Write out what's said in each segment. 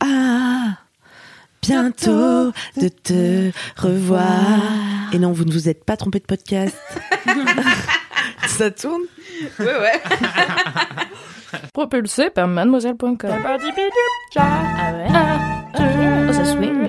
Ah, bientôt de te revoir. Et non, vous ne vous êtes pas trompé de podcast. Ça tourne Ouais, ouais. Propulsé par mademoiselle.com. Ah ouais Oh, ça swing.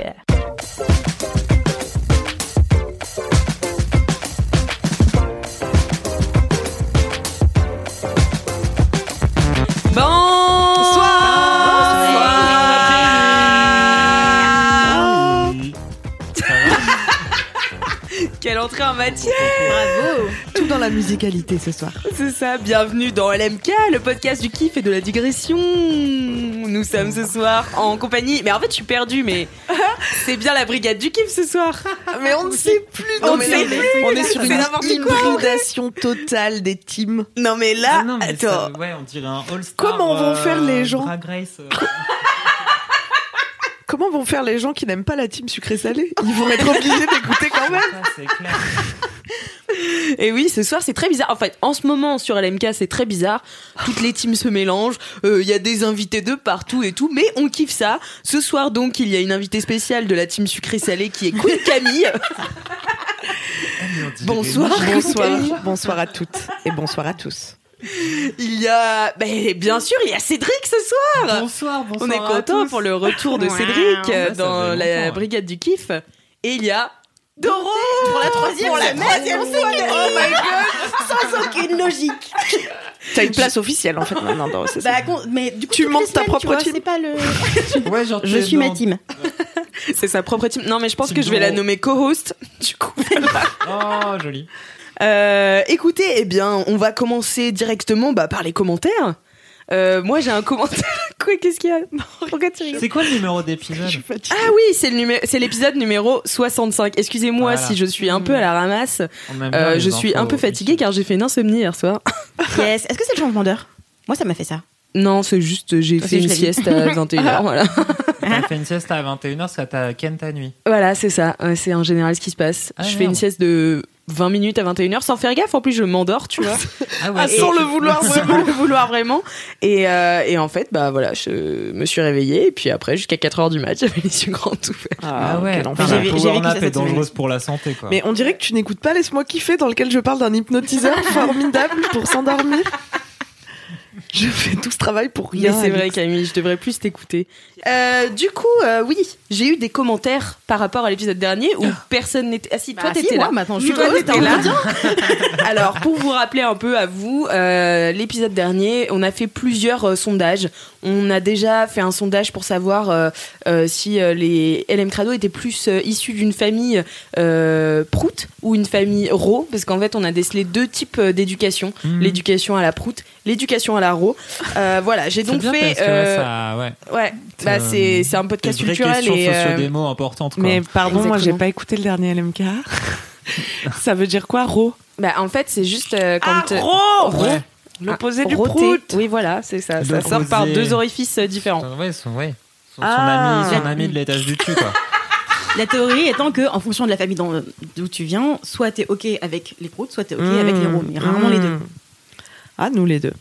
Bravo Tout dans la musicalité ce soir. C'est ça, bienvenue dans LMK, le podcast du kiff et de la digression. Nous sommes ce soir en compagnie... Mais en fait, je suis perdue, mais c'est bien la brigade du kiff ce soir. Mais on ne sait plus. On Non, ne mais sait plus. On est sur une hybridation totale des teams. Non mais là, Ah non, mais attends. ça- ouais, on dirait un All-Star. Comment vont faire les gens Drag Race, euh. Comment vont faire les gens qui n'aiment pas la team sucré-salé Ils vont être obligés d'écouter quand même. Ça, clair. Et oui, ce soir c'est très bizarre. En fait, en ce moment sur LMK c'est très bizarre. Toutes les teams se mélangent. Euh, Il y a des invités de partout et tout, mais on kiffe ça. Ce soir donc il y a une invitée spéciale de la team sucré-salé qui est Queen Camille. Bonsoir. Bonsoir. Bonsoir à toutes et bonsoir à tous. Il y a, ben, bien sûr, il y a Cédric ce soir. Bonsoir, bonsoir. On est content pour le retour de. Cédric Ouais, dans la longtemps. brigade du kiff. Et il y a Doro Pour la troisième Pour la troisième semaine. Oh my god sans aucune logique. T'as une place officielle en fait maintenant. Doro, Bah, mais du coup, Tu montes ta propre tu vois, team C'est pas le. Ouais, genre, Je suis ma dans- team. C'est sa propre team. Non, mais je pense Team que je vais la nommer co-host. Du coup, Oh, joli. Euh, écoutez, eh bien, on va commencer directement bah, par les commentaires. Euh, moi, j'ai un commentaire. Quoi, qu'est-ce qu'il y a Pourquoi tu rigoles C'est quoi le numéro d'épisode Je suis fatiguée. Ah oui, c'est le numé- c'est l'épisode numéro 65. Excusez-moi Voilà. si je suis un peu à la ramasse. On aime bien Euh, les je suis infos un peu fatiguée car j'ai fait une insomnie hier soir. Yes. Est-ce que c'est le changement d'heure? Moi, ça m'a fait ça. Non, c'est juste j'ai Toi fait une sieste à 21h. voilà. T'as fait une sieste à 21h parce que t'as ken ta nuit. voilà, c'est ça. Ouais, C'est en général ce qui se passe. Ah, je fais merde. une sieste de 20 minutes à 21h sans faire gaffe. En plus, je m'endors, tu vois. Ah Ah, sans le vouloir sans vraiment. le vouloir vraiment. Et, euh, et en fait, bah voilà, je me suis réveillée et puis après jusqu'à 4 heures du mat, j'avais les yeux grands ouverts. Ah ouais, vécu nap ça est dangereuse pour la santé, quoi. Mais on dirait que tu n'écoutes pas Laisse-moi kiffer dans lequel je parle d'un hypnotiseur formidable pour s'endormir. Je fais tout ce travail pour Mais rien. c'est vrai. Camille, je devrais plus t'écouter. Euh, du coup, euh, oui, j'ai eu des commentaires par rapport à l'épisode dernier où personne n'était. Ah si, toi Bah, si, t'étais là. maintenant, je suis Toi, t'étais là. Alors, pour vous rappeler un peu à vous, euh, l'épisode dernier, on a fait plusieurs euh, sondages. On a déjà fait un sondage pour savoir euh, euh, si euh, les LM Crado étaient plus euh, issus d'une famille euh, prout ou une famille ro, parce qu'en fait, on a décelé deux types d'éducation Mhm. l'éducation à la prout, l'éducation à la ro. Euh, voilà, j'ai donc bien fait. parce que, ouais, ça, ouais. Ouais, bah c'est c'est un podcast culturel et socio-démo importantes, quoi. Mais pardon, moi j'ai Exactement. pas écouté le dernier LMK. ça veut dire quoi, ro? Bah en fait c'est juste euh, quand Ah, ro ro- Ouais. L'opposé ah, du roté. prout. Oui voilà, c'est ça. Le Ça sort par deux orifices euh, différents. Ouais, son, ouais. Son, son Ah. ami, son ami de l'étage du dessus, quoi. La théorie étant que, en fonction de la famille dans- d'où tu viens, soit t'es ok avec les proutes, soit t'es ok avec les roms. Mais rarement les deux. Mmh. Ah, nous les deux.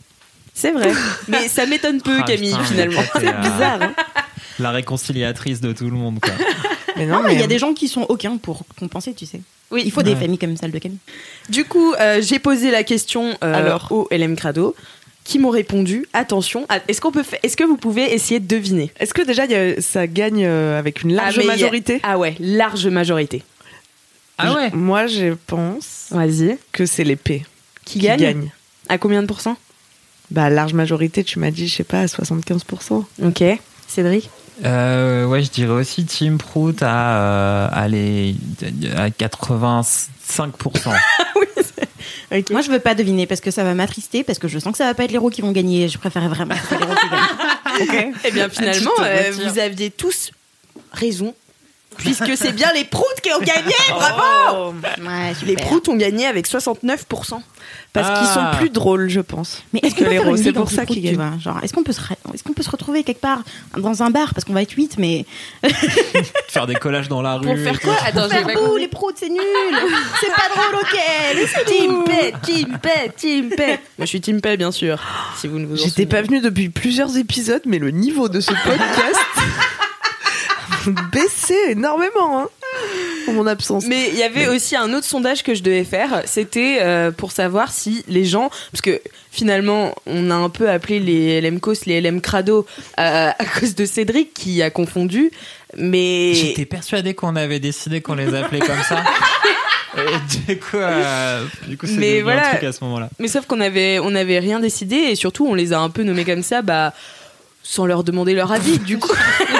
C'est vrai. Mais ça m'étonne peu Ah, Camille putain, finalement. euh, Bizarre, hein La réconciliatrice de tout le monde, quoi. Mais Non, non, mais il y a des gens qui sont aucun pour compenser, tu sais. Oui, Il faut des Ouais. familles comme celle de Camille. Du coup, euh, j'ai posé la question euh, Alors au LM Crado qui m'ont répondu attention, est-ce qu'on peut est-ce que vous pouvez essayer de deviner? Est-ce que déjà il y a- ça gagne euh, avec une large Ah, a- majorité? Ah ouais, large majorité. Ah ouais Moi, je pense Vas-y. que c'est les P Qui, qui gagne gagnent. À combien de pourcents? Bah, large majorité, tu m'as dit, je sais pas, à 75%. Ok. Cédric? Euh, ouais, je dirais aussi Team Prout à, euh, à, les- à 85%. Moi, je veux pas deviner parce que ça va m'attrister, parce que je sens que ça va pas être les héros qui vont gagner. Je préférais vraiment que les héros qui gagnent. Eh bien, finalement, Tu te euh, vous aviez tous raison. Puisque c'est bien les proutes qui ont gagné, bravo Ouais, Les proutes ont gagné avec 69%. Parce qu'ils Ah. sont plus drôles, je pense. Mais est-ce que qu'on peut les faire roses, une c'est pour ça qu'ils tu gagnent. vois Genre, est-ce qu'on peut se, re- est-ce qu'on peut se retrouver quelque part dans un bar parce qu'on va être 8 mais Faire des collages dans la rue. Pour faire quoi Attends, faire compris. les proutes, c'est nul. c'est pas drôle, ok. Team. Pay, Team Pay, Team Pay. Moi, je suis Team Pay, bien sûr. Si vous ne vous J'étais pas venue depuis plusieurs épisodes, mais le niveau de ce podcast baissait énormément hein, en mon absence. Mais il y avait aussi un autre sondage que je devais faire. C'était euh, pour savoir si les gens, parce que finalement, on a un peu appelé les LM Cos, les LM Crado euh, à cause de Cédric qui a confondu. Mais J'étais persuadé qu'on avait décidé qu'on les appelait comme ça. Et du coup, euh, du coup, c'est voilà. un truc à ce moment-là. Mais sauf qu'on avait, on avait rien décidé et surtout on les a un peu nommés comme ça, bah, sans leur demander leur avis. Du coup,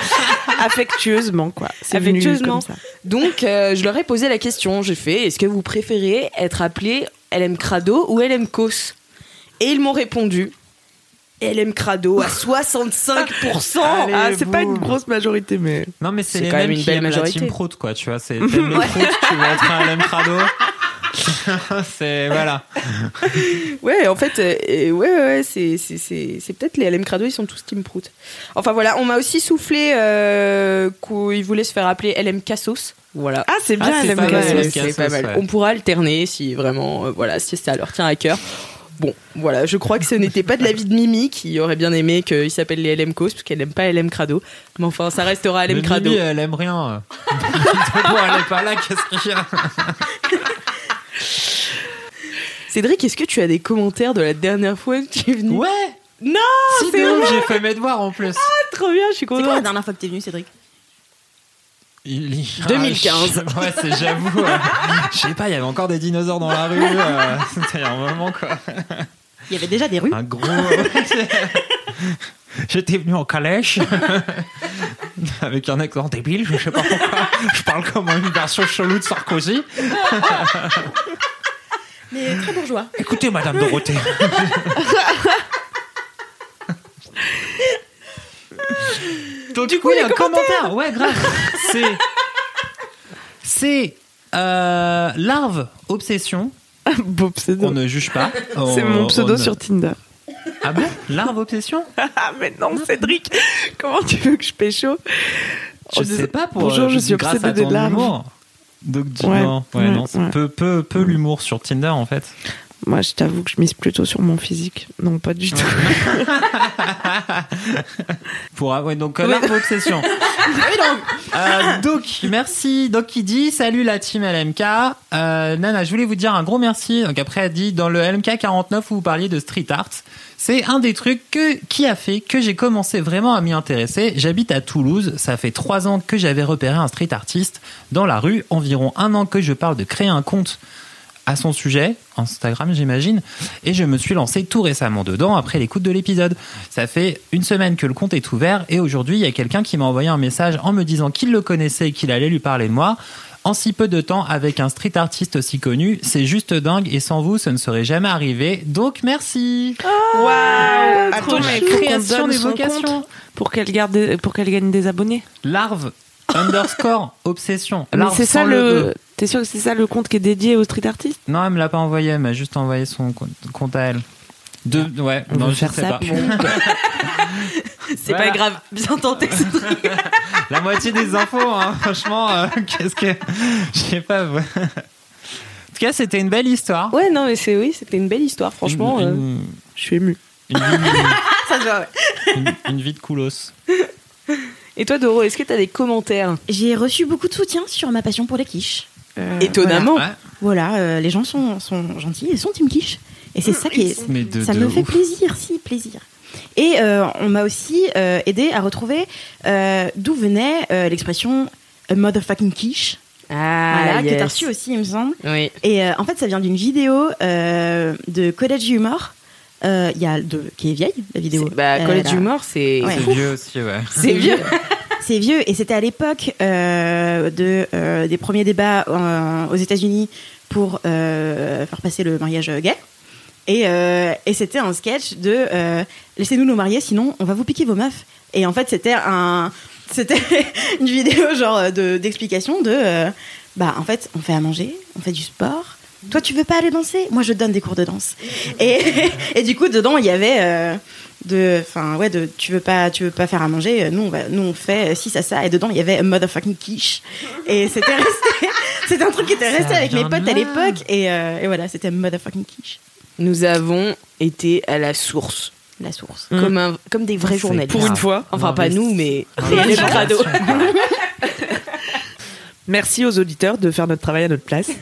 affectueusement, quoi. C'est venu Affectueusement. comme ça. donc euh, je leur ai posé la question. J'ai fait, est-ce que vous préférez être appelé LM Crado ou LM Cos? Et ils m'ont répondu. LM Crado à 65%. ah, c'est pas une grosse majorité, mais. Non, mais c'est quand même une qui belle aiment la majorité. team prout, quoi. Tu vois, c'est proutes, tu veux être un LM crado. c'est voilà. Ouais, en fait, euh, euh, ouais, ouais, ouais, c'est, c'est, c'est, c'est peut-être les LM Crado, ils sont tous Team Prout. Enfin voilà, on m'a aussi soufflé euh, qu'ils voulaient se faire appeler LM Cassos. Voilà. Ah, c'est bien, Ah, c'est LM c'est Cassos, pas mal. ouais. On pourra alterner si vraiment, euh, voilà, si ça leur tient à cœur. Bon, voilà, je crois que ce n'était pas de l'avis de Mimi qui aurait bien aimé qu'ils s'appellent les LM Cos parce qu'elle n'aime pas LM Crado. Mais enfin, ça restera LM Mais Crado. Mimi, elle aime rien. bon, elle est pas là, qu'est-ce qu'il y a? Cédric, est-ce que tu as des commentaires de la dernière fois que tu es venu Ouais Non, Si, c'est vrai, j'ai fait mes devoirs en plus. trop bien, je suis C'est quoi la contente. dernière fois que t'es venu, Cédric Il- il- 2015. Ah, je- ouais, c'est j'avoue. euh, je sais pas, il y avait encore des dinosaures dans la rue. euh, C'était un moment quoi. Il y avait déjà des rues. Un gros. J'étais venu en calèche avec un accent débile, je sais pas pourquoi. Je parle comme une version chelou de Sarkozy. Mais très bourgeois. Écoutez, Madame Dorothée. Donc, du coup, il y a un commentaire. Ouais, grave. C'est. C'est. euh, larve obsession. Beau pseudo. On ne juge pas. C'est On- mon pseudo on ne- sur Tinder. Ah bon? Larve obsession? Ah, mais non, Cédric, comment tu veux que je pécho? Je Oh, sais pas pour. Bonjour, je euh, suis grâce à obsédée ton des larves. humour. Donc, Ouais, non, ouais, ouais, non, c'est ouais. peu, peu, peu l'humour sur Tinder en fait. Moi, je t'avoue que je mise plutôt sur mon physique. Non, pas du tout. Pour, ouais, donc, euh, larve obsession. Euh, donc, merci. Donc, il dit Salut la team LMK. Euh, Nana, je voulais vous dire un gros merci. Donc, après, elle dit Dans le LMK 49 où vous parliez de street art, c'est un des trucs que, qui a fait que j'ai commencé vraiment à m'y intéresser. J'habite à Toulouse. Ça fait trois ans que j'avais repéré un street artiste dans la rue. Environ un an que je parle de créer un compte à son sujet, Instagram j'imagine, et je me suis lancé tout récemment dedans après l'écoute de l'épisode. Ça fait une semaine que le compte est ouvert et aujourd'hui il y a quelqu'un qui m'a envoyé un message en me disant qu'il le connaissait et qu'il allait lui parler de moi. En si peu de temps, avec un street artiste aussi connu, c'est juste dingue et sans vous, ce ne serait jamais arrivé. Donc merci. Waouh Attends, Attends, mais chou. faut qu'on Création donne des son vocations. compte pour qu'elle garde, pour qu'elle gagne des abonnés. Larve underscore obsession. Mais Larve c'est ça le. T'es sûr que c'est ça le compte qui est dédié aux street artistes Non, elle me l'a pas envoyé, elle m'a juste envoyé son compte à elle. De, ouais, On non, je faire sais ça, pas. C'est Voilà. pas grave, bien tenté. La moitié des infos, hein, franchement, euh, qu'est-ce que. Je sais pas. ouais. En tout cas, c'était une belle histoire. Ouais, non, mais c'est oui, c'était une belle histoire, franchement. Une, euh. Je suis émue. une vie, Ça se voit, ouais. une- une vie de coolos. Et toi, Doro, est-ce que t'as des commentaires? J'ai reçu beaucoup de soutien sur ma passion pour les quiches. Euh, Étonnamment. Ouais, Voilà, euh, les gens sont, sont gentils, ils sont team quiche. Et c'est ça qui est. mais de, ça de me fait plaisir, si, plaisir. Et euh, on m'a aussi euh, aidé à retrouver euh, d'où venait euh, l'expression a motherfucking quiche. Ah, voilà, que yes. t'as reçu aussi, il me semble. Oui. Et euh, en fait, ça vient d'une vidéo euh, de College Humor. Euh, Il y a de, qui est vieille, la vidéo. Bah, Euh, College la- Humor, c'est. Ouais. Vieux aussi, ouais. C'est vieux. C'est vieux et c'était à l'époque euh, de euh, des premiers débats euh, aux États-Unis pour euh, faire passer le mariage gay. Et, euh, et c'était un sketch de euh, laissez-nous nous marier, sinon on va vous piquer vos meufs. Et en fait, c'était un, c'était une vidéo genre de d'explication de, euh, bah en fait, on fait à manger, on fait du sport. Toi, tu veux pas aller danser? Moi, je donne des cours de danse. Et, et du coup, dedans, il y avait euh, de, enfin ouais, de, tu veux pas, tu veux pas faire à manger. Nous, on va, nous, on fait euh, ci, ça, ça. Et dedans, il y avait a motherfucking quiche. Et c'était resté, c'était un truc qui était resté Ça avec mes potes à l'époque. Et, euh, et voilà, c'était motherfucking quiche. Nous avons été à la source, La source. comme, un, comme des vrais journalistes. Pour une fois. Enfin, pas nous, mais les L'investigation. Merci aux auditeurs de faire notre travail à notre place.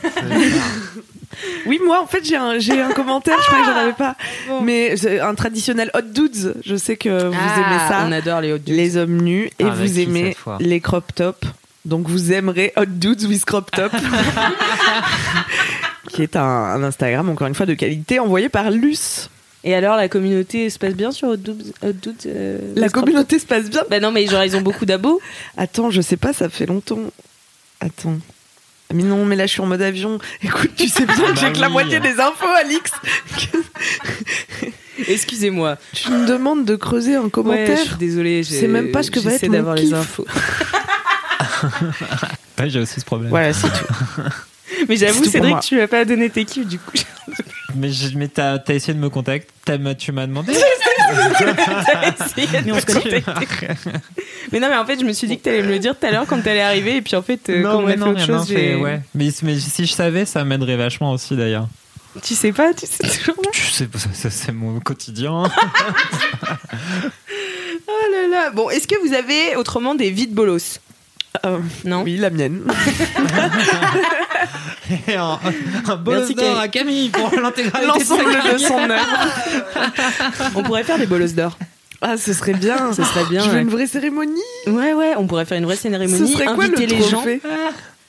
Oui, moi, en fait, j'ai un, j'ai un commentaire, je croyais que j'en avais pas. Mais un traditionnel hot dudes. Je sais que vous aimez ça. Ah, On adore les hot dudes. Les hommes nus. Et Ah, vous aimez les crop tops. Donc, vous aimerez Hot Dudes with Crop Top. qui est un, un Instagram, encore une fois, de qualité, envoyé par Luce. Et alors, la communauté se passe bien sur Hot Dudes, Hot Dudes, euh, La communauté se passe bien. Bah non, mais genre, ils ont beaucoup d'abos. Attends, je sais pas, ça fait longtemps. Attends. Mais non, mais là, je suis en mode avion. Écoute, tu sais bien que Bah j'ai que la moitié des infos, Alix. Excusez-moi. Tu me demandes de creuser un Ouais, commentaire. je suis désolée. Je sais même pas ce que va être mon d'avoir les infos. Ouais, j'ai aussi ce problème. Voilà, c'est tout. Mais j'avoue, Cédric, tu m'as pas donné tes kiffs du coup. Mais, je- mais t'as as essayé de me contacter, tu m'as demandé. T'as essayé de Mais on se contacter. Mais non, mais en fait, je me suis dit que t'allais me le dire tout à l'heure quand t'allais arriver. Et puis en fait, euh, non, comme on mais a fait non, autre chose, non, j'ai- c'est- ouais. Mais, mais si je savais, ça m'aiderait vachement aussi d'ailleurs. tu sais pas, tu sais toujours pas. Tu sais, ça, ça, c'est mon quotidien. Oh là là. Bon, est-ce que vous avez autrement des vides bolos? Euh, Non oui, la mienne. Et un, un bolos d'or à Camille pour l'intégralité de son œuvre. On pourrait faire des bolos d'or. Ah, ce serait bien. Ce serait bien. Je veux ouais. une vraie cérémonie. Ouais, ouais, on pourrait faire une vraie Ce cérémonie, serait quoi le inviter les gens. trophée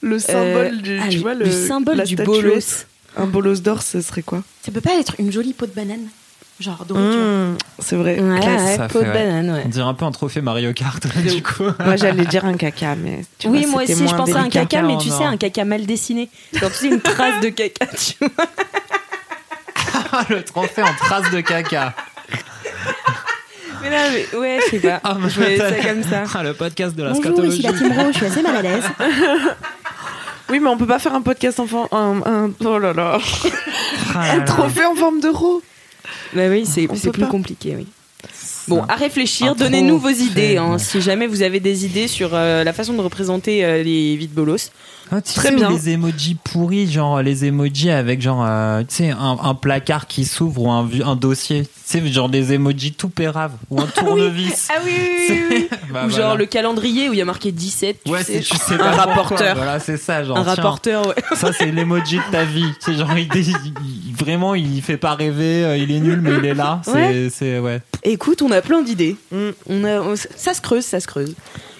Le symbole du, Ah, tu le- vois, le le, symbole la du statuette. bolos. Un bolos d'or, ce serait quoi? Ça peut pas être une jolie peau de banane? Genre vois. Mmh, C'est vrai. Ouais, classe. ouais, ça peau fait, de ouais. banane, ouais. On dirait un peu un trophée Mario Kart, du coup. Moi, j'allais dire un caca, mais tu Oui, vois, moi aussi, je pensais à un caca, mais tu non. sais, un caca mal dessiné. Genre, tu sais, une trace de caca, tu vois. Ah, le trophée en trace de caca. Mais là, mais, ouais, je sais pas. Ah, je voyais ça comme ça. Ah, le podcast de la Bonjour, ici scatologie. la Team je suis assez mal à l'aise. Oui, mais on peut pas faire un podcast enfant. Un, un- oh là là. Ah là Un là. trophée en forme de ro. Bah oui, c'est plus pas. compliqué, oui. Bon, à réfléchir, donnez-nous vos idées. hein. Si jamais vous avez des idées sur euh, la façon de représenter euh, les vides bolos. Ah, tu Très sais, bien. les emojis pourris, genre les emojis avec genre, euh, tu sais, un, un placard qui s'ouvre ou un, dossier. Tu sais, genre des emojis tout péraves ou un tournevis. Ah oui, oui, oui. Bah, Ou voilà. genre le calendrier où il y a marqué 17. Tu Ouais, sais, c'est tu sais un rapporteur. Voilà, c'est ça, genre. un tiens, rapporteur, ouais. Ça, c'est l'emoji de ta vie. C'est genre, il, il- vraiment, il fait pas rêver, euh, il est nul, mais il est là. C'est, Ouais. c'est, ouais. Écoute, on a plein d'idées. On a, on- ça se creuse, ça se creuse.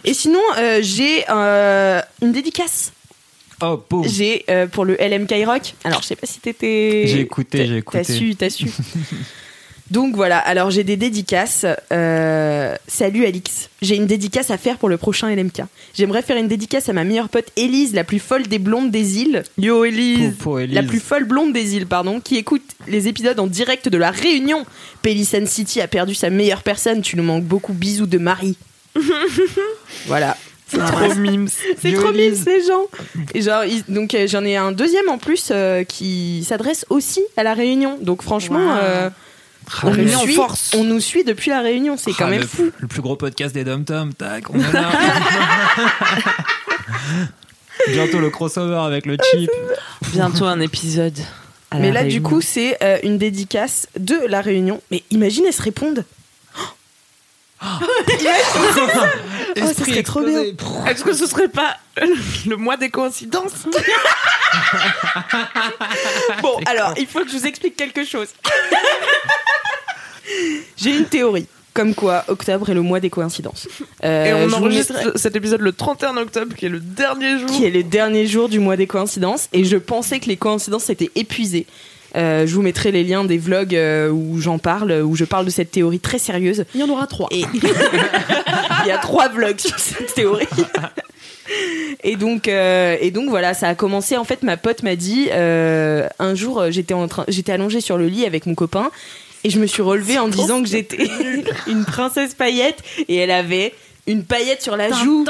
Et sinon, euh, j'ai euh, une dédicace. Oh, pauvre. J'ai euh, pour le LMK Rock. Alors, je sais pas si t'étais. J'ai écouté, t'as- j'ai écouté. T'as su, t'as su. Donc voilà, alors j'ai des dédicaces. Euh, salut Alix, j'ai une dédicace à faire pour le prochain LMK. J'aimerais faire une dédicace à ma meilleure pote Élise, la plus folle des blondes des îles. Yo, Élise. La plus folle blonde des îles, pardon, qui écoute les épisodes en direct de la Réunion. Pelican City a perdu sa meilleure personne, tu nous manques beaucoup, bisous de Marie. voilà. C'est trop mimes. C'est trop Élise. ces gens. Et genre, donc euh, j'en ai un deuxième en plus euh, qui s'adresse aussi à la Réunion. Donc franchement, Wow. euh, Ah, on, nous suit, force. on nous suit depuis la Réunion. C'est quand Ah, même le, fou. Le plus gros podcast des Dom Tom, tac, on. Bientôt le crossover avec le chip. Bientôt un épisode. à Mais la là, du coup, c'est euh, une dédicace de la Réunion. Mais imagine, elles se répondent. Oh, ça serait trop bien. Est-ce que ce serait pas le mois des coïncidences Bon, alors, il faut que je vous explique quelque chose. J'ai une théorie. Comme quoi, octobre est le mois des coïncidences. Euh, Et on enregistre mettrai- cet épisode le 31 octobre, qui est le dernier jour. qui est le dernier jour du mois des coïncidences. Et je pensais que les coïncidences étaient épuisées. Euh, je vous mettrai les liens des vlogs euh, où j'en parle, où je parle de cette théorie très sérieuse. Il y en aura trois. Et il y a trois vlogs sur cette théorie. Et donc, euh, et donc voilà, ça a commencé. En fait, ma pote m'a dit euh, un jour, euh, j'étais en train, j'étais allongée sur le lit avec mon copain et je me suis relevée en disant que j'étais une princesse paillette et elle avait une paillette sur la joue.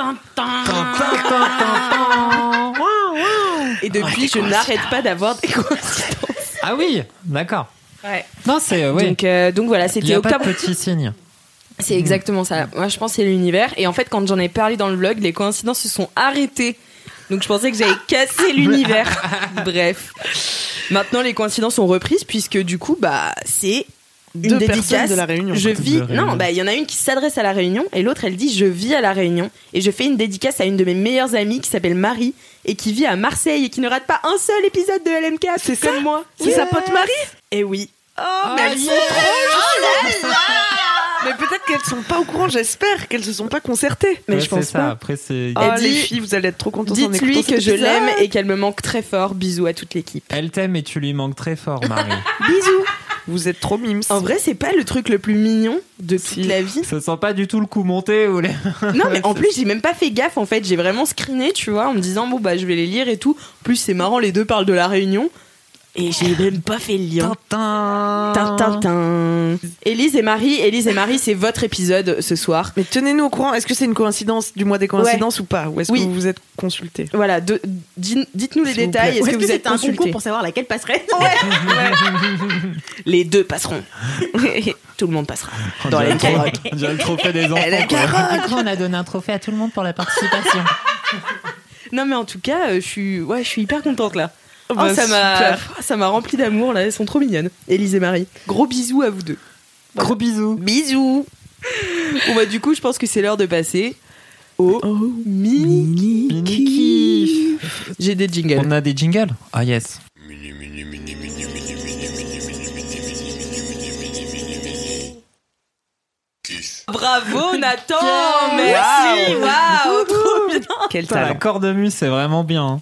Et depuis, je n'arrête pas d'avoir des coïncidences. Ah oui, d'accord. Ouais. Non, c'est. euh, ouais. Donc, euh, donc voilà, Il c'était a pas octobre. de petits signes. C'est exactement ça. Moi, je pense que c'est l'univers. Et en fait, quand j'en ai parlé dans le vlog, les coïncidences se sont arrêtées. Donc, je pensais que j'avais cassé l'univers. Bref. Maintenant, les coïncidences sont reprises puisque du coup, bah, c'est une Deux dédicace. de la Réunion. Je De vis. Réunion. Non, bah, il y en a une qui s'adresse à la Réunion et l'autre, elle dit je vis à la Réunion. Et je fais une dédicace à une de mes meilleures amies qui s'appelle Marie et qui vit à Marseille et qui ne rate pas un seul épisode de LMK. C'est comme moi. C'est sa pote Marie Et oui. Oh, mais elles sont trop Mais peut-être qu'elles sont pas au courant, j'espère qu'elles se sont pas concertées. Mais Ouais, je pense ça. pas. Après, c'est. Oh, Elle les dit- filles, vous allez être trop contentes en Dites-lui écoutant que cet je l'aime et qu'elle me manque très fort. Bisous à toute l'équipe. Elle t'aime et tu lui manques très fort, Marie. Bisous. Vous êtes trop mimes. En vrai, c'est pas le truc le plus mignon de toute Si. la vie. Ça sent pas du tout le coup monté ou les. Non, mais en plus, j'ai même pas fait gaffe en fait. J'ai vraiment screené, tu vois, en me disant, bon, bah, je vais les lire et tout. En plus, c'est marrant, les deux parlent de la réunion. Et j'ai même pas fait le lien. Tintin. Tintin. Élise et Marie, Élise et Marie, c'est votre épisode ce soir. Mais tenez-nous au courant, est-ce que c'est une coïncidence du mois des coïncidences ou pas Ou est-ce Oui. que vous vous êtes consultés Voilà, dites-nous les détails. Est-ce Ou que vous êtes un concours pour savoir laquelle passerait Les deux passeront. Tout le monde passera. Dans les carottes. On dirait le trophée des enfants. quoi. on a donné un trophée à tout le monde pour la participation. Non, mais en tout cas, euh, je suis, ouais, je suis hyper contente là. Oh, bah, ça m'a, ça m'a rempli d'amour là. Elles sont trop mignonnes. Élise et Marie. Gros bisous à vous deux. Gros bisous. Bisous. Bon bah du coup, je pense que c'est l'heure de passer au mini. Mini kiff. J'ai des jingles. On a des jingles Ah yes. Bravo Nathan, merci. Waouh, trop bien. Quel Putain, la talent cornemuse, c'est vraiment bien.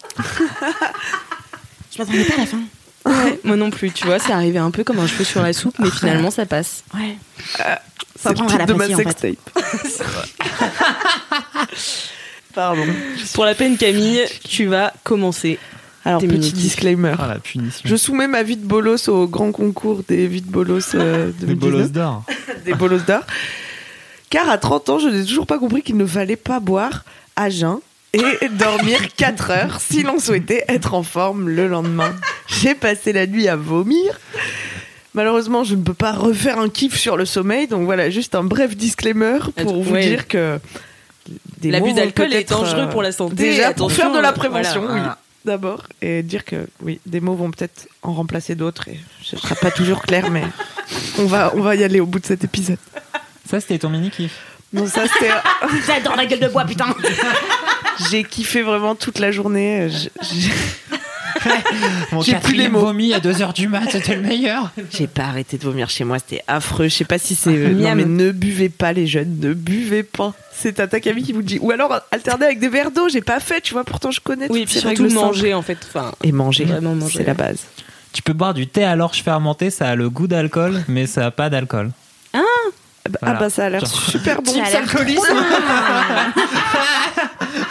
Je m'attendais pas à la fin. Ouais, moi non plus, tu vois, c'est arrivé un peu comme un cheveu sur la soupe, mais finalement ça passe. Ouais. Ça Ça prendra la de ma sextape. Pardon. Pour la peine Camille, tu vas commencer. Alors, Des petit mini-kiffs. disclaimer. Ah la punition. Je soumets ma vie de bolos au grand concours des vies de bolos euh, Des 2019, bolos d'or. des bolos d'or. Car à 30 ans, je n'ai toujours pas compris qu'il ne fallait pas boire à jeun et dormir 4 heures si l'on souhaitait être en forme le lendemain. J'ai passé la nuit à vomir. Malheureusement, je ne peux pas refaire un kiff sur le sommeil, donc voilà, juste un bref disclaimer pour vous Ouais. dire que L'abus d'alcool est dangereux euh, pour la santé. Déjà, pour faire de la prévention, voilà. oui, d'abord, et dire que oui, des mots vont peut-être en remplacer d'autres, et ce sera pas toujours clair, mais on va, on va y aller au bout de cet épisode. Ça, c'était ton mini kiff. Non, ça c'était, J'adore la gueule de bois, putain. j'ai kiffé vraiment toute la journée. j'ai- Mon J'ai plus les mots. vomi à 2h du mat, c'était le meilleur. J'ai pas arrêté de vomir chez moi, c'était affreux. Je sais pas si c'est. euh, non, mais ne buvez pas, les jeunes, ne buvez pas. C'est Tata Camille qui vous le dit. Ou alors alterner avec des verres d'eau, j'ai pas fait, tu vois, pourtant je connais Oui, toutes puis ces surtout manger en fait. Enfin, Et manger, Vraiment manger. c'est la base. Tu peux boire du thé à l'orge fermenté, ça a le goût d'alcool, mais ça a pas d'alcool. Ah bah, Voilà. ah bah ça a l'air super bon. Ça alcoolisme.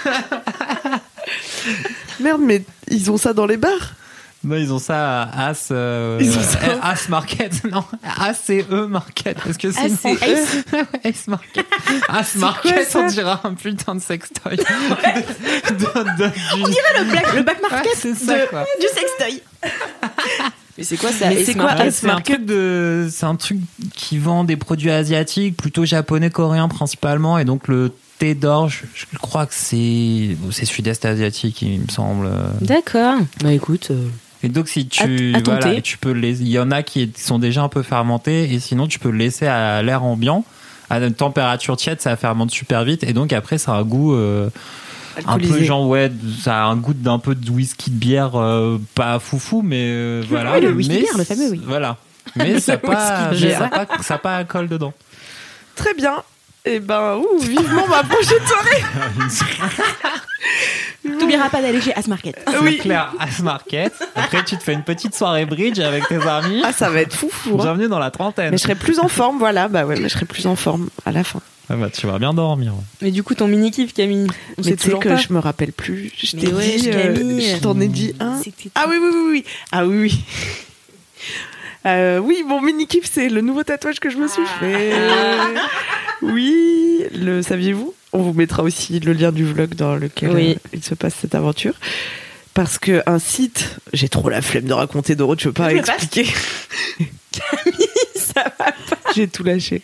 Merde, mais ils ont ça dans les bars? Non, ils ont ça à As, euh, Ils ont ça. As Market, non, ACE Market. Est-ce que c'est ACE? Ouais, Ace Market. As Market, ça? on dirait un putain de sextoy. on dirait Le back, le back market ça, de- quoi. du sextoy. mais c'est quoi ça Ace c'est quoi, Market? Ace c'est un truc de, c'est un truc qui vend des produits asiatiques, plutôt japonais, coréens principalement, et donc le thé d'orge, je crois que c'est, c'est sud-est asiatique, il me semble. D'accord. Bah écoute. euh, Et donc si tu À- voilà, tu peux les il y en a qui sont déjà un peu fermentés et sinon tu peux le laisser à l'air ambiant à une température tiède ça fermente super vite et donc après ça a un goût euh, un peu genre ouais ça a un goût d'un peu de whisky de bière euh, pas foufou mais euh, voilà Oui, le whisky mais bière, le fameux, oui. voilà mais ça a pas ça pas ça pas alcool dedans Très bien. Et ben, ouh, vivement ma prochaine soirée. T'oublieras pas d'aller chez Asmarket. C'est clair, à ce market. Après, tu te fais une petite soirée bridge avec tes amis. Ah, ça va être fou, fou. hein. Bienvenue dans la trentaine. Mais je serai plus en forme, voilà. Bah ouais, mais je serai plus en forme à la fin. Ah bah, tu vas bien dormir. Mais du coup, ton mini-kiff, Camille, on Mais tu sais que pas. je me rappelle plus. Je t'ai ouais, dit, euh, Camille. je t'en ai dit un. Ah oui, oui, oui, oui. Ah oui, oui. Euh, oui, mon mini kiff, c'est le nouveau tatouage que je me suis fait. Oui, le saviez-vous On vous mettra aussi le lien du vlog dans lequel Oui. euh, il se passe cette aventure. Parce que un site, j'ai trop la flemme de raconter Doro, je peux pas Je expliquer. ça va J'ai tout lâché.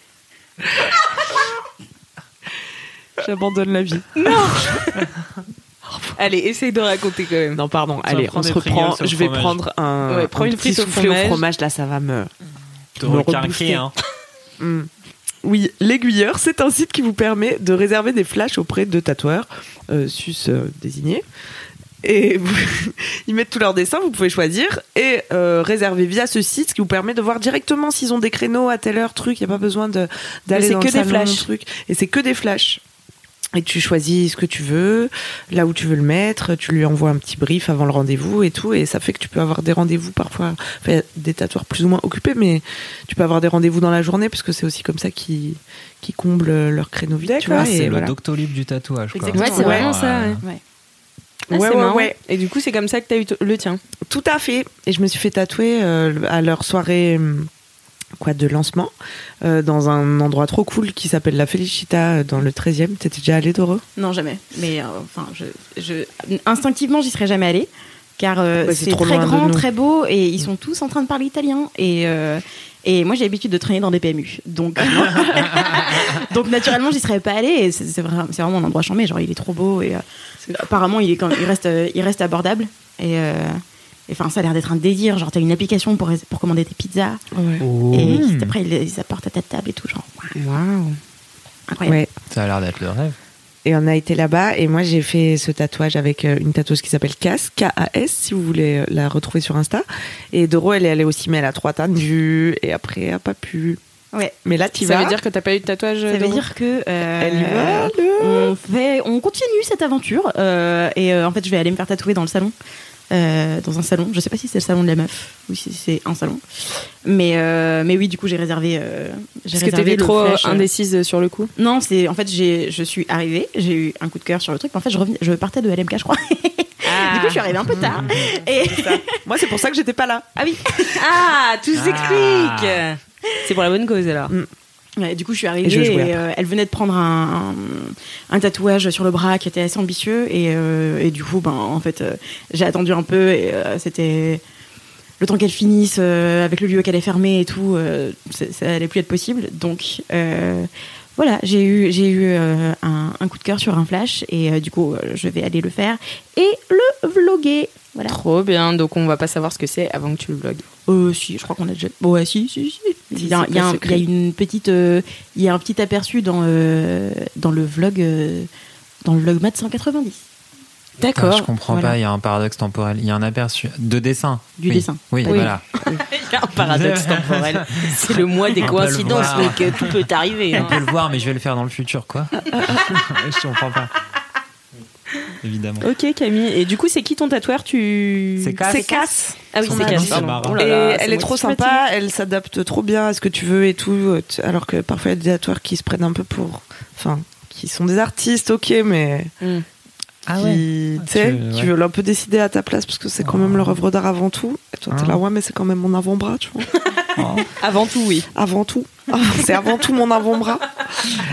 J'abandonne la vie. Allez, essaye de raconter quand même. Non, pardon. Allez, on des se reprend. Je vais fromage. prendre un, Ouais, prends un une petit frite au soufflé fromage. au fromage. Là, ça va me. Te Me requinquer, hein. Hmm. Oui, l'aiguilleur, c'est un site qui vous permet de réserver des flashs auprès de tatoueurs, euh, sus euh, désignés. Et vous- ils mettent tous leurs dessins, vous pouvez choisir et euh, réserver via ce site, ce qui vous permet de voir directement s'ils ont des créneaux à telle heure, truc. Il n'y a pas besoin de- d'aller c'est dans que le des salon, flashs. truc. Et c'est que des flashs. Et tu choisis ce que tu veux, là où tu veux le mettre, tu lui envoies un petit brief avant le rendez-vous et tout, et ça fait que tu peux avoir des rendez-vous parfois, enfin, des tatoueurs plus ou moins occupés, mais tu peux avoir des rendez-vous dans la journée, parce que c'est aussi comme ça qu'ils qu'ils comblent leur créneau vide, tu vois. Ah, c'est le voilà. Doctolib du tatouage. Quoi. Exactement. Ouais, c'est Ouais. vraiment ça. ouais. Ouais. Ah, Ouais. Et du coup, c'est comme ça que t'as eu t- le tien. Tout à fait. Et je me suis fait tatouer euh, à leur soirée hum, quoi, de lancement, euh, dans un endroit trop cool qui s'appelle la Felicita, euh, dans le 13e. T'étais déjà allé, Doro Non, jamais. Mais euh, enfin, je, je- instinctivement, j'y serais jamais allée. Car euh, Bah, c'est très grand, très beau, et ils sont tous en train de parler italien. Et, et moi, j'ai l'habitude de traîner dans des PMU. Donc, donc naturellement, j'y serais pas allée. C'est vraiment, vraiment un endroit chambé. Genre, il est trop beau. Et euh, apparemment, il, est quand il, reste, il reste abordable. Et euh, et, enfin, ça a l'air d'être un délire. Genre, t'as une application pour, pour commander tes pizzas. Ouais. Et Mmh. après, ils, ils apportent à ta table et tout. Genre, Waouh. incroyable. Ouais. Ça a l'air d'être le rêve. Et on a été là-bas et moi j'ai fait ce tatouage avec euh, une tatoueuse qui s'appelle Cass, K-A-S, si vous voulez euh, la retrouver sur Insta. Et Doro, elle est allée aussi, mais elle a trop attendu et après elle a pas pu. Ouais. Mais là, tu Ça vas. veut dire que t'as pas eu de tatouage Ça veut dire que euh, Elle y va, le- on fait, on continue cette aventure euh, et euh, en fait je vais aller me faire tatouer dans le salon, euh, dans un salon. Je sais pas si c'est le salon de la meuf ou si c'est un salon, mais euh, mais oui du coup j'ai réservé. Euh, Parce que t'étais trop euh, flash, indécise sur le coup. Non, c'est en fait j'ai, je suis arrivée, j'ai eu un coup de cœur sur le truc. mais En fait je revenais, je partais de LMK je crois. Du coup je suis arrivée un peu tard. Et Moi, c'est pour ça que j'étais pas là. ah oui. Ah, tout s'explique. C'est pour la bonne cause alors. Ouais, du coup, je suis arrivée et, euh, elle venait de prendre un, un, un tatouage sur le bras qui était assez ambitieux et, euh, et du coup, ben en fait, euh, j'ai attendu un peu et c'était le temps qu'elle finisse avec le lieu qu'elle est fermé et tout, ça allait plus être possible. Donc voilà, j'ai eu j'ai eu euh, un, un coup de cœur sur un flash et euh, du coup, euh, je vais aller le faire et le vloguer. Voilà. Trop bien, donc on va pas savoir ce que c'est avant que tu le vlogues. Euh, si, je crois qu'on a déjà. Bon, ouais, si, si, si. Il y a, y a un- secret. il y a une petite, il y a un petit aperçu dans dans le vlog, dans le vlog mat 190 Ah, je comprends Voilà. pas, il y a un paradoxe temporel. Il y a un aperçu de dessin. Du Oui. dessin. Oui, Oui. voilà. Il y a un paradoxe temporel. C'est le mois des On coïncidences, donc euh, tout peut arriver. On hein. peut le voir, mais je vais le faire dans le futur, quoi. je comprends pas. Évidemment. Ok Camille, et du coup c'est qui ton tatoueur? Tu... C'est Cass. Ah oui c'est Cass. Oh là et là, elle est moi trop sympa, elle s'adapte trop bien à ce que tu veux et tout. Alors que parfois il y a des tatoueurs qui se prennent un peu pour. Enfin, qui sont des artistes, ok, mais. Mm. Ah qui, tu ouais. veulent un peu décider à ta place parce que c'est quand même leur œuvre d'art avant tout. Et toi, t'es Ah. là, ouais, mais c'est quand même mon avant-bras, tu vois. Avant tout oui. Avant tout. Ah, c'est avant tout mon avant-bras.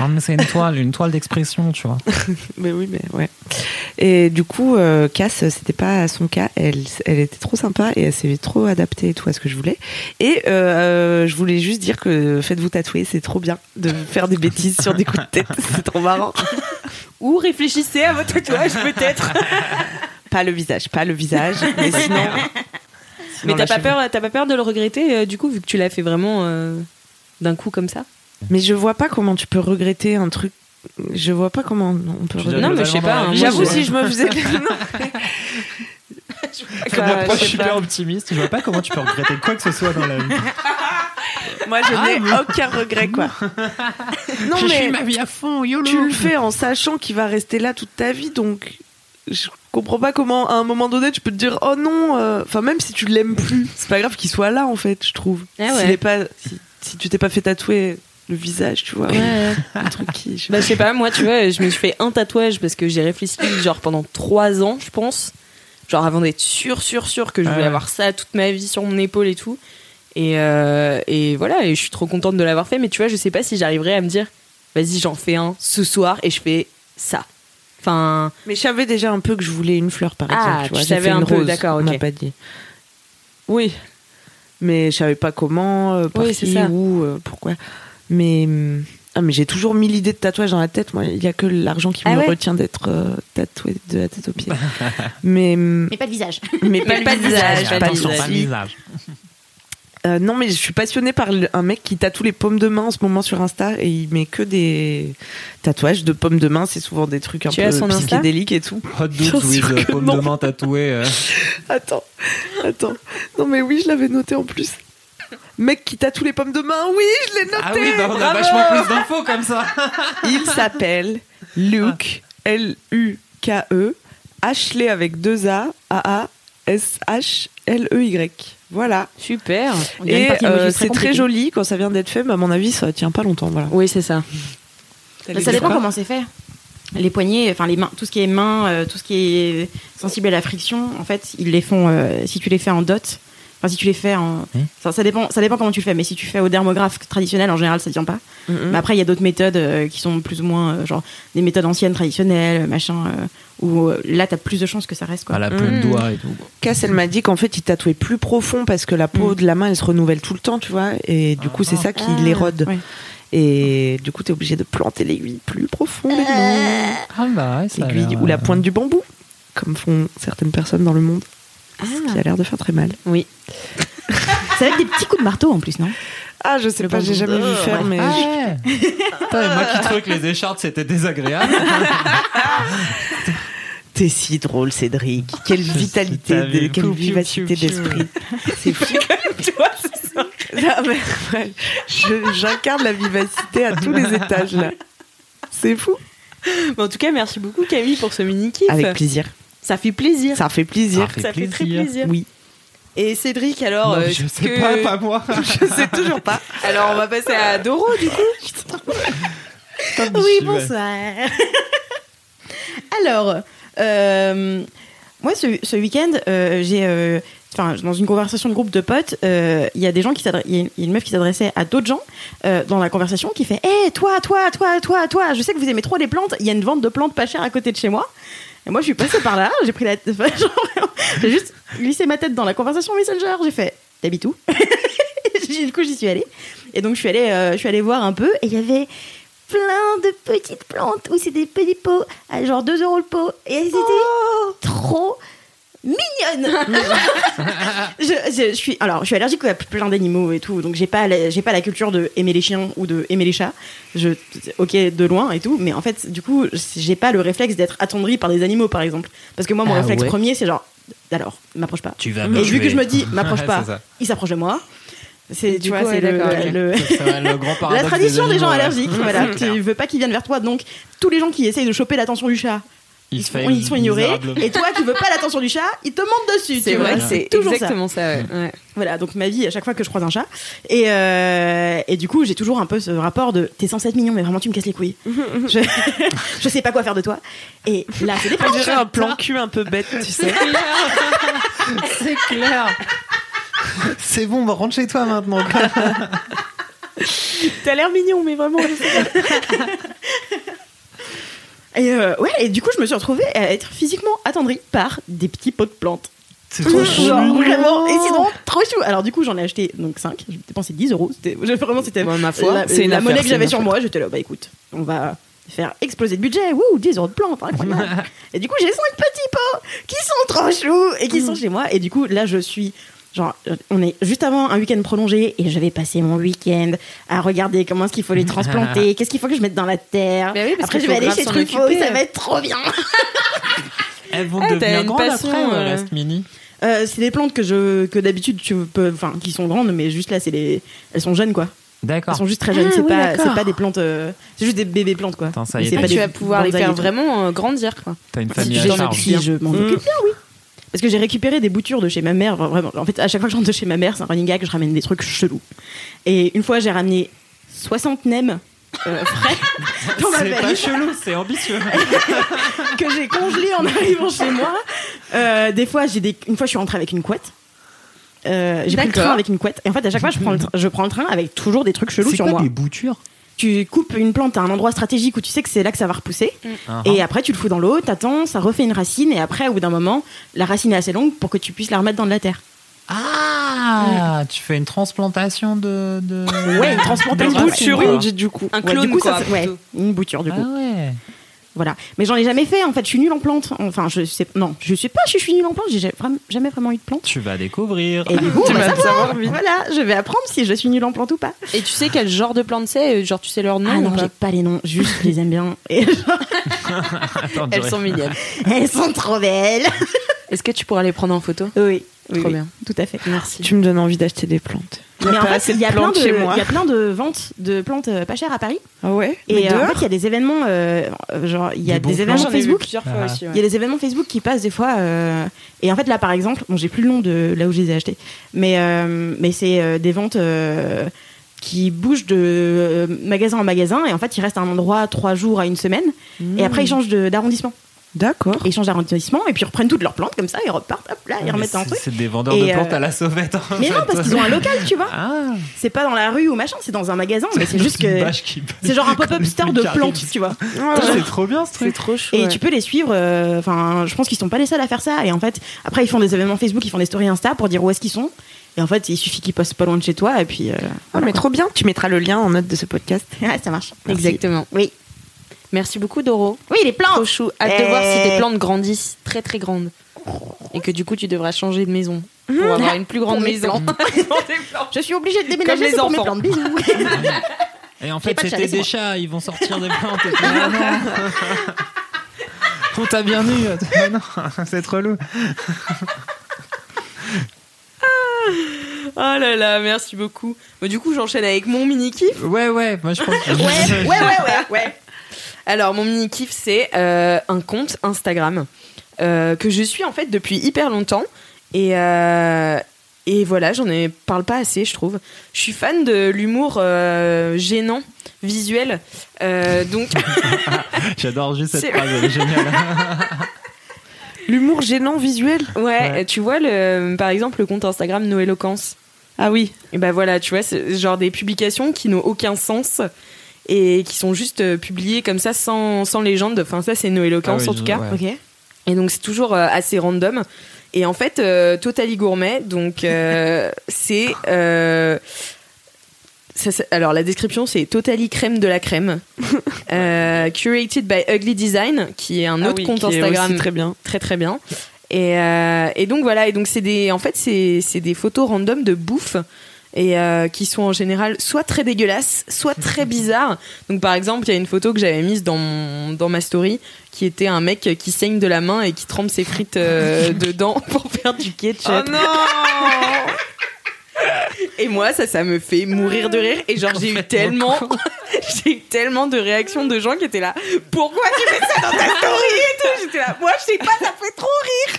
Ah, mais c'est une toile, une toile d'expression, tu vois. Mais oui, mais ouais. Et du coup, euh, Cass, c'était pas son cas. Elle, elle était trop sympa et elle s'est trop adaptée et tout à ce que je voulais. Et euh, je voulais juste dire que faites-vous tatouer, c'est trop bien de faire des bêtises sur des coups de tête. C'est trop marrant. Ou réfléchissez à votre tatouage peut-être. Pas le visage, pas le visage. Mais sinon. Mais t'as pas peur, t'as pas peur de le regretter euh, du coup vu que tu l'as fait vraiment euh, d'un coup comme ça? Mais je vois pas comment tu peux regretter un truc. Je vois pas comment on peut regretter. Non, mais je sais pas, hein, J'avoue, je- si je me faisais. Comme Bah, je sais super pas. optimiste, je vois pas comment tu peux regretter quoi que ce soit dans la vie. Moi, je n'ai aucun regret, quoi. Non, je mais. suis ma vie à fond, YOLO tu le fais en sachant qu'il va rester là toute ta vie, donc je comprends pas comment à un moment donné tu peux te dire oh non euh, enfin même si tu l'aimes plus c'est pas grave qu'il soit là en fait je trouve Ah ouais. Est pas si, si tu t'es pas fait tatouer le visage tu vois un truc qui je sais Bah, je sais pas, moi, tu vois, je me suis fait un tatouage parce que j'ai réfléchi, genre, pendant trois ans, je pense. Genre, avant d'être sûr, sûr, sûr que je voulais Ah ouais. avoir ça toute ma vie sur mon épaule et tout. Et, euh, et voilà, et je suis trop contente de l'avoir fait, mais tu vois, je sais pas si j'arriverai à me dire, vas-y, j'en fais un ce soir et je fais ça. Enfin, mais je savais déjà un peu que je voulais une fleur par Ah, exemple tu tu vois J'ai savais un une peu, rose, d'accord, on ok. pas dit oui mais je savais pas comment euh, par Oui, c'est qui, ça. où euh, pourquoi mais hum, ah mais j'ai toujours mille idées de tatouage dans la tête moi il y a que l'argent qui Ah me ouais retient d'être euh, tatoué de la tête aux pieds mais Mais pas de visage. mais Pas le visage, pas le de visage. pas le soucis. visage. Euh, non, mais je suis passionnée par le- un mec qui tatoue les pommes de main en ce moment sur Insta et il met que des tatouages de pommes de main. C'est souvent des trucs un Tu peu son Insta psychédéliques et tout. Hot dogs with sûr que pomme non. de main tatouée. euh. Attends, attends. Non, mais oui, je l'avais noté en plus. Mec qui tatoue les pommes de main, oui, je l'ai noté. Ah oui, bah, on a Bravo. vachement plus d'infos comme ça. Il s'appelle Luke, L-U-K-E, Ashley avec deux A, A-A-S-H-L-E-Y. Voilà. super. On Et euh, c'est très joli quand ça vient d'être fait, mais à mon avis, ça tient pas longtemps. Voilà. Oui, c'est ça. Bah, ça dépend comment c'est fait. Les poignets, enfin les mains, tout ce qui est main, euh, tout ce qui est sensible à la friction, en fait, ils les font. euh, si tu les fais en dot, enfin si tu les fais en, ça, ça dépend, ça dépend comment tu le fais. Mais si tu fais au dermographe traditionnel, en général, ça tient pas. Mais après, il y a d'autres méthodes euh, qui sont plus ou moins, euh, genre des méthodes anciennes traditionnelles, machin, euh, où euh, là, t'as plus de chances que ça reste quoi. À la pleine Mm. doigt et tout. Cass, elle m'a dit qu'en fait, il tatouait plus profond parce que la peau Mm. de la main, elle se renouvelle tout le temps, tu vois. Et du coup, c'est ça qui Ah, l'érode. ouais. Et du coup, t'es obligé de planter l'aiguille plus profondément. Ah bah ouais, ça L'aiguille ou la euh, pointe du bambou, comme font certaines personnes dans le monde. Ce qui a l'air de faire très mal. Oui. C'est avec des petits coups de marteau en plus, non? Ah, je sais Le pas, j'ai jamais vu faire, Ouais. mais. Ah je- ouais. Moi qui trouvais que les écharpes c'était désagréable. T'es si drôle, Cédric. Quelle vitalité, de, vu, quelle vivacité d'esprit. C'est fou. Mais, ouais, je- J'incarne la vivacité à tous les étages, là. C'est fou. Bon, en tout cas, merci beaucoup Camille pour ce mini kiff. Avec plaisir. Ça fait plaisir. Ça fait plaisir. Ça Ça fait très plaisir. Oui. Et Cédric, alors, Non, je sais que- pas, pas moi. Je sais toujours pas. Alors, on va passer à Doro, du coup. Oui, bonsoir. Alors, euh, moi, ce, ce week-end, euh, j'ai. euh, Enfin, dans une conversation de groupe de potes, euh, il y a des gens qui s'adressent. Il y a une- il y a une meuf qui s'adressait à d'autres gens euh, dans la conversation qui fait Hé, toi, toi, toi, toi, toi, je sais que vous aimez trop les plantes. Il y a une vente de plantes pas chères à côté de chez moi. Et moi, je suis passée par là, j'ai pris la. vraiment, j'ai juste glissé ma tête dans la conversation Messenger. J'ai fait T'habites où? Du coup, j'y suis allée. Et donc, je suis allée, euh, je suis allée voir un peu. Et il y avait plein de petites plantes où c'est des petits pots à genre 2 euros le pot. Et elles étaient trop mignonnes. je, je- je suis, alors, je suis allergique à plein d'animaux et tout. Donc, j'ai pas, la- j'ai pas la culture de aimer les chiens ou de aimer les chats. Je, ok, de loin et tout. Mais en fait, du coup, j'ai pas le réflexe d'être attendri par des animaux, par exemple. Parce que moi, mon Ah réflexe ouais. premier, c'est genre, alors, m'approche pas. Tu vas Et me vu que je me dis, m'approche pas, il s'approche de moi. C'est, Du tu coup, c'est le, le- le grand la tradition des, gens animaux, ouais. allergiques. voilà, tu veux pas qu'ils viennent vers toi, donc tous les gens qui essayent de choper l'attention du chat, ils, sont, fait ils sont ignorés. Et toi qui veux pas l'attention du chat, ils te montent dessus. C'est tu vrai, vois. c'est toujours ça. exactement ça. ouais. Ouais. Voilà, donc ma vie à chaque fois que je croise un chat. Et, euh, et du coup, j'ai toujours un peu ce rapport de t'es censé être mignon, mais vraiment tu me casses les couilles. je, je sais pas quoi faire de toi. Et là, c'est des On plantes. dirait un plan cul un peu bête, tu sais. C'est clair. C'est bon, bah, rentre chez toi maintenant. T'as l'air mignon, mais vraiment, je sais pas. Et euh, ouais, et du coup, je me suis retrouvée à être physiquement attendrie par des petits pots de plantes. C'est trop chou. Vraiment, et sinon, trop chou. Alors, du coup, j'en ai acheté donc 5. J'ai dépensé 10 euros. C'était, vraiment, c'était Ouais, ma foi, la, c'est la monnaie que c'est j'avais sur moi. J'étais là, bah écoute, on va faire exploser le budget. Wouh, 10 euros de plantes, incroyable. et du coup, j'ai 5 petits pots qui sont trop choux et qui sont chez moi. Et du coup, là, je suis. Genre, on est juste avant un week-end prolongé et je vais passer mon week-end à regarder comment est-ce qu'il faut les transplanter, qu'est-ce qu'il faut que je mette dans la terre. Mais oui, parce Après, je vais aller chez Truffaut, ça va être trop bien. Elles vont Ah, t'as devenir grandes passion, après, euh. reste mini. Euh, c'est des plantes que je que d'habitude tu peux enfin qui sont grandes mais juste là c'est les elles sont jeunes quoi D'accord. Elles sont juste très jeunes. Ah c'est oui, pas, c'est pas des plantes. euh, c'est juste des bébés plantes quoi. Attends, ça y est, pas tu des vas pouvoir les faire vraiment euh, grandir quoi. t'as une Si famille à j'ai- charge. si je m'en occupe bien, oui. Parce que j'ai récupéré des boutures de chez ma mère. Vraiment. En fait, à chaque fois que je rentre de chez ma mère, c'est un running gag, je ramène des trucs chelous. Et une fois, j'ai ramené 60 nems euh, frais dans ma C'est pas chelou, c'est ambitieux. que j'ai congelés en arrivant chez moi. Euh, des fois, j'ai des... une fois, je suis rentrée avec une couette. Euh, j'ai pris le train avec une couette. Et en fait, à chaque fois, je prends le, tra- je prends le train avec toujours des trucs chelous C'est sur quoi moi. des boutures? Tu coupes une plante à un endroit stratégique où tu sais que c'est là que ça va repousser. Ah, Et après, tu le fous dans l'eau, t'attends, ça refait une racine. Et après, au bout d'un moment, la racine est assez longue pour que tu puisses la remettre dans de la terre. Ah, tu fais une transplantation de. de... Ouais, une transplantation. de bouture, du coup. Un Ouais, clone, du coup, quoi, ça, ouais, une bouture, du Ah coup. ouais. Voilà. Mais j'en ai jamais fait, en fait. Je suis nulle en plantes. Enfin, je sais. Non, je sais pas si je suis nulle en plantes. J'ai jamais vraiment- eu de plantes. Tu vas découvrir. Et du coup, on Tu va vas savoir. savoir vite. Voilà, je vais apprendre si je suis nulle en plantes ou pas. Et tu sais quel genre de plante c'est Genre tu sais leur nom ah non, pas j'ai pas les noms. Juste, je les aime bien. Et Attends, Elles sont mignonnes. elles sont trop belles. Est-ce que tu pourras les prendre en photo? Oui, oui, Trop oui, bien. Tout à fait. Merci. Tu me donnes envie d'acheter des plantes. Il y a Mais en pas fait, assez il y a de plein de, chez moi. il y a plein de ventes de plantes euh, pas chères à Paris. Ah ouais Et euh, en dehors fait, il y a des événements, euh, genre, il y a Des événements Facebook. Ah. Il y a des événements Facebook qui passent des fois. euh, et en fait, là, par exemple, bon, j'ai plus le nom de là où je les ai achetés, mais, euh, mais c'est euh, des ventes euh, qui bougent de magasin en magasin. Et en fait, ils restent à un endroit trois jours à une semaine. Et après, ils changent de- d'arrondissement. D'accord. Ils changent d'arrondissement. Et puis, ils reprennent toutes leurs plantes comme ça. Ils repartent, hop là, ils Mais remettent un c'est- truc. C'est des vendeurs Et, de plantes euh, à la sauvette. en Mais fait. non, parce qu'ils ont un local, tu vois. Ah, C'est pas dans la rue ou machin, c'est dans un magasin. Mais c'est juste que. C'est genre un pop-up store de plantes, tu vois. Ah, C'est trop bien ce C'est truc. trop chou. Et ouais. tu peux les suivre. euh, Enfin, je pense qu'ils sont pas les seuls à faire ça. Et en fait, après, ils font des événements Facebook, ils font des stories Insta pour dire où est-ce qu'ils sont. Et en fait, il suffit qu'ils postent pas loin de chez toi. Et puis. euh, Ah, voilà, mais quoi. trop bien. Tu mettras le lien en note de ce podcast. Ouais, ça marche. Merci. Exactement. Oui. Merci beaucoup Doro. Oui, les plantes. Trop chou. Hâte de Eh. voir si tes plantes grandissent très très grandes. Et que du coup tu devras changer de maison pour avoir une plus grande Pour mes maison. Je suis obligée de Comme déménager les pour mes enfants. plantes. Bisous. Et en fait, c'était des chats, ils vont sortir des plantes. Et puis, ah non. On t'a bien eu. Ah non, c'est trop lourd. Oh là là, merci beaucoup. Du coup, j'enchaîne avec mon mini kiff. Ouais, ouais, moi je pense que. ouais, ouais, ouais, ouais, ouais. Alors, mon mini kiff, c'est euh, un compte Instagram euh, que je suis en fait depuis hyper longtemps. Et, euh, et voilà, j'en ai parle pas assez, je trouve. Je suis fan de l'humour euh, gênant, visuel. Euh, donc, J'adore juste cette C'est- phrase, elle est géniale. L'humour gênant visuel? ouais, Ouais. tu vois, le, par exemple, le compte Instagram Noéloquence. Ah oui. Et ben voilà, tu vois, c'est genre des publications qui n'ont aucun sens et qui sont juste euh, publiées comme ça sans, sans légende. Enfin, ça, c'est Noéloquence Ah oui, en tout cas. ouais. Ok. Et donc c'est toujours euh, assez random. Et en fait, euh, Totally Gourmet, donc euh, c'est euh, ça, alors la description c'est Totally crème de la crème, euh, curated by Ugly Design, qui est un Ah autre oui, compte qui est Instagram aussi très bien. très très bien. Et, euh, et donc voilà, et donc c'est des, en fait c'est c'est des photos random de bouffe et euh, qui sont en général soit très dégueulasses, soit très bizarres. Donc par exemple, il y a une photo que j'avais mise dans mon, dans ma story qui était un mec qui saigne de la main et qui trempe ses frites euh, dedans pour faire du ketchup. Oh non Et moi, ça, ça me fait mourir de rire. Et genre, j'ai eu tellement, j'ai eu tellement de réactions de gens qui étaient là. Pourquoi tu fais ça dans ta story? et tout J'étais là. Moi, je sais pas, ça fait trop rire.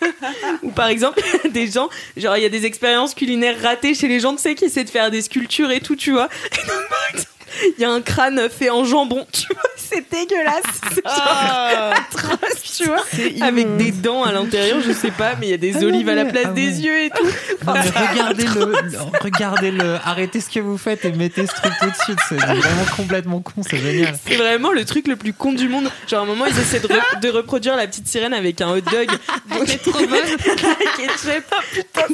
Ou par exemple, des gens, genre, il y a des expériences culinaires ratées chez les gens, tu sais, qui essaient de faire des sculptures et tout, tu vois. il y a un crâne fait en jambon, tu vois, c'est dégueulasse. C'est genre atroce, tu vois. Avec des dents à l'intérieur, je sais pas, mais il y a des Ah non, olives à la place ah des ouais. yeux et tout. Mais regardez-le, le- regardez-le, arrêtez ce que vous faites et mettez ce truc tout de suite. C'est vraiment complètement con, c'est génial. C'est vraiment le truc le plus con du monde. Genre, à un moment, ils essaient de, re- de reproduire la petite sirène avec un hot dog. C'est trop bonne. ketchup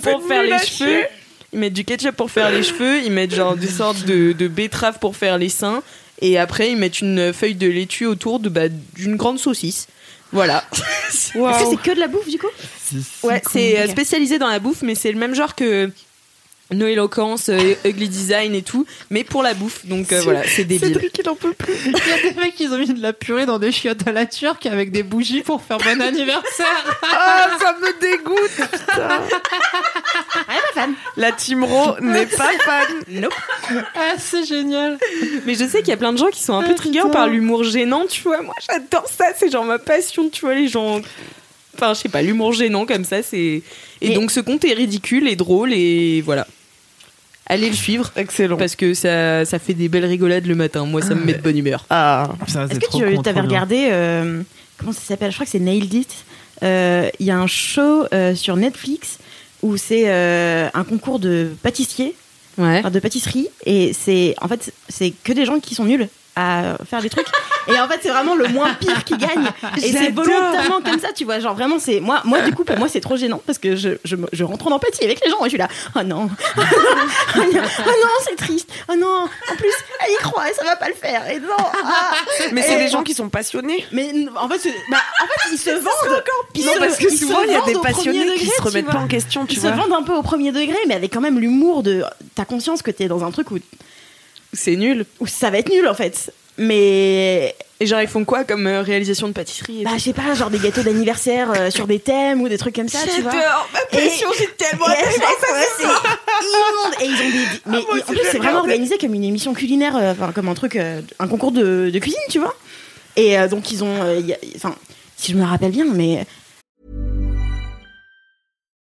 pour faire les cheveux. Ils mettent du ketchup pour faire les cheveux. Ils mettent genre des sortes de, de betteraves pour faire les seins. Et après, ils mettent une feuille de laitue autour de, bah, d'une grande saucisse. Voilà. Est-ce que c'est que de la bouffe du coup? Ouais, c'est euh, spécialisé dans la bouffe, mais c'est le même genre que no éloquence, euh, ugly design et tout, mais pour la bouffe. Donc euh, voilà, c'est débile. Cédric, il en peut plus. Il y a des mecs qui ont mis de la purée dans des chiottes à la turque avec des bougies pour faire bon anniversaire. Ah, ça me dégoûte. putain. La team Ro n'est pas fan. Nope. Ah, c'est génial. Mais je sais qu'il y a plein de gens qui sont un peu triggers par l'humour gênant, tu vois. Moi, j'adore ça, c'est genre ma passion, tu vois, les gens. Enfin, je sais pas, l'humour gênant comme ça, c'est. Et Mais- donc, ce conte est ridicule et drôle, et voilà. Allez le suivre, Excellent. parce que ça, ça fait des belles rigolades le matin. Moi, ça me met de bonne humeur. Ah, Putain, Est-ce c'est que trop tu avais regardé euh, comment ça s'appelle? Je crois que c'est Nailed It. Euh, Il y a un show euh, sur Netflix où c'est euh, un concours de pâtissier, Ouais. enfin, de pâtisserie, et c'est en fait c'est que des gens qui sont nuls à faire des trucs. Et en fait, c'est vraiment le moins pire qui gagne. Et c'est volontairement comme ça, tu vois. Genre vraiment, c'est moi, moi du coup, pour moi, c'est trop gênant parce que je, je, rentre en empathie avec les gens et je suis là. Oh non, oh non, oh non, c'est triste. Oh non, en plus, elle y croit et ça va pas le faire. Et non. ah. mais c'est des gens qui sont passionnés. mais en fait, bah, en fait ils se vendent. Ils Non, se- parce que ils se souvent, il y a des passionnés qui degré, se tu remettent pas en question, tu Ils vois. se vendent un peu au premier degré, mais avec quand même l'humour de. T'as conscience que t'es dans un truc où, C'est nul. où ça va être nul en fait. Mais. Et genre, ils font quoi comme euh, réalisation de pâtisserie et Bah, tout je sais pas, genre des gâteaux d'anniversaire euh, sur des thèmes ou des trucs comme ça, tu vois. J'adore, ma passion, j'ai tellement Et c'est immonde. Et ils ont des. Mais moi ils- aussi, en plus, c'est vraiment organisé comme une émission culinaire, euh, enfin, comme un truc, euh, un concours de, de cuisine, tu vois. Et euh, donc, ils ont. euh, y a- Enfin, si je me rappelle bien, mais.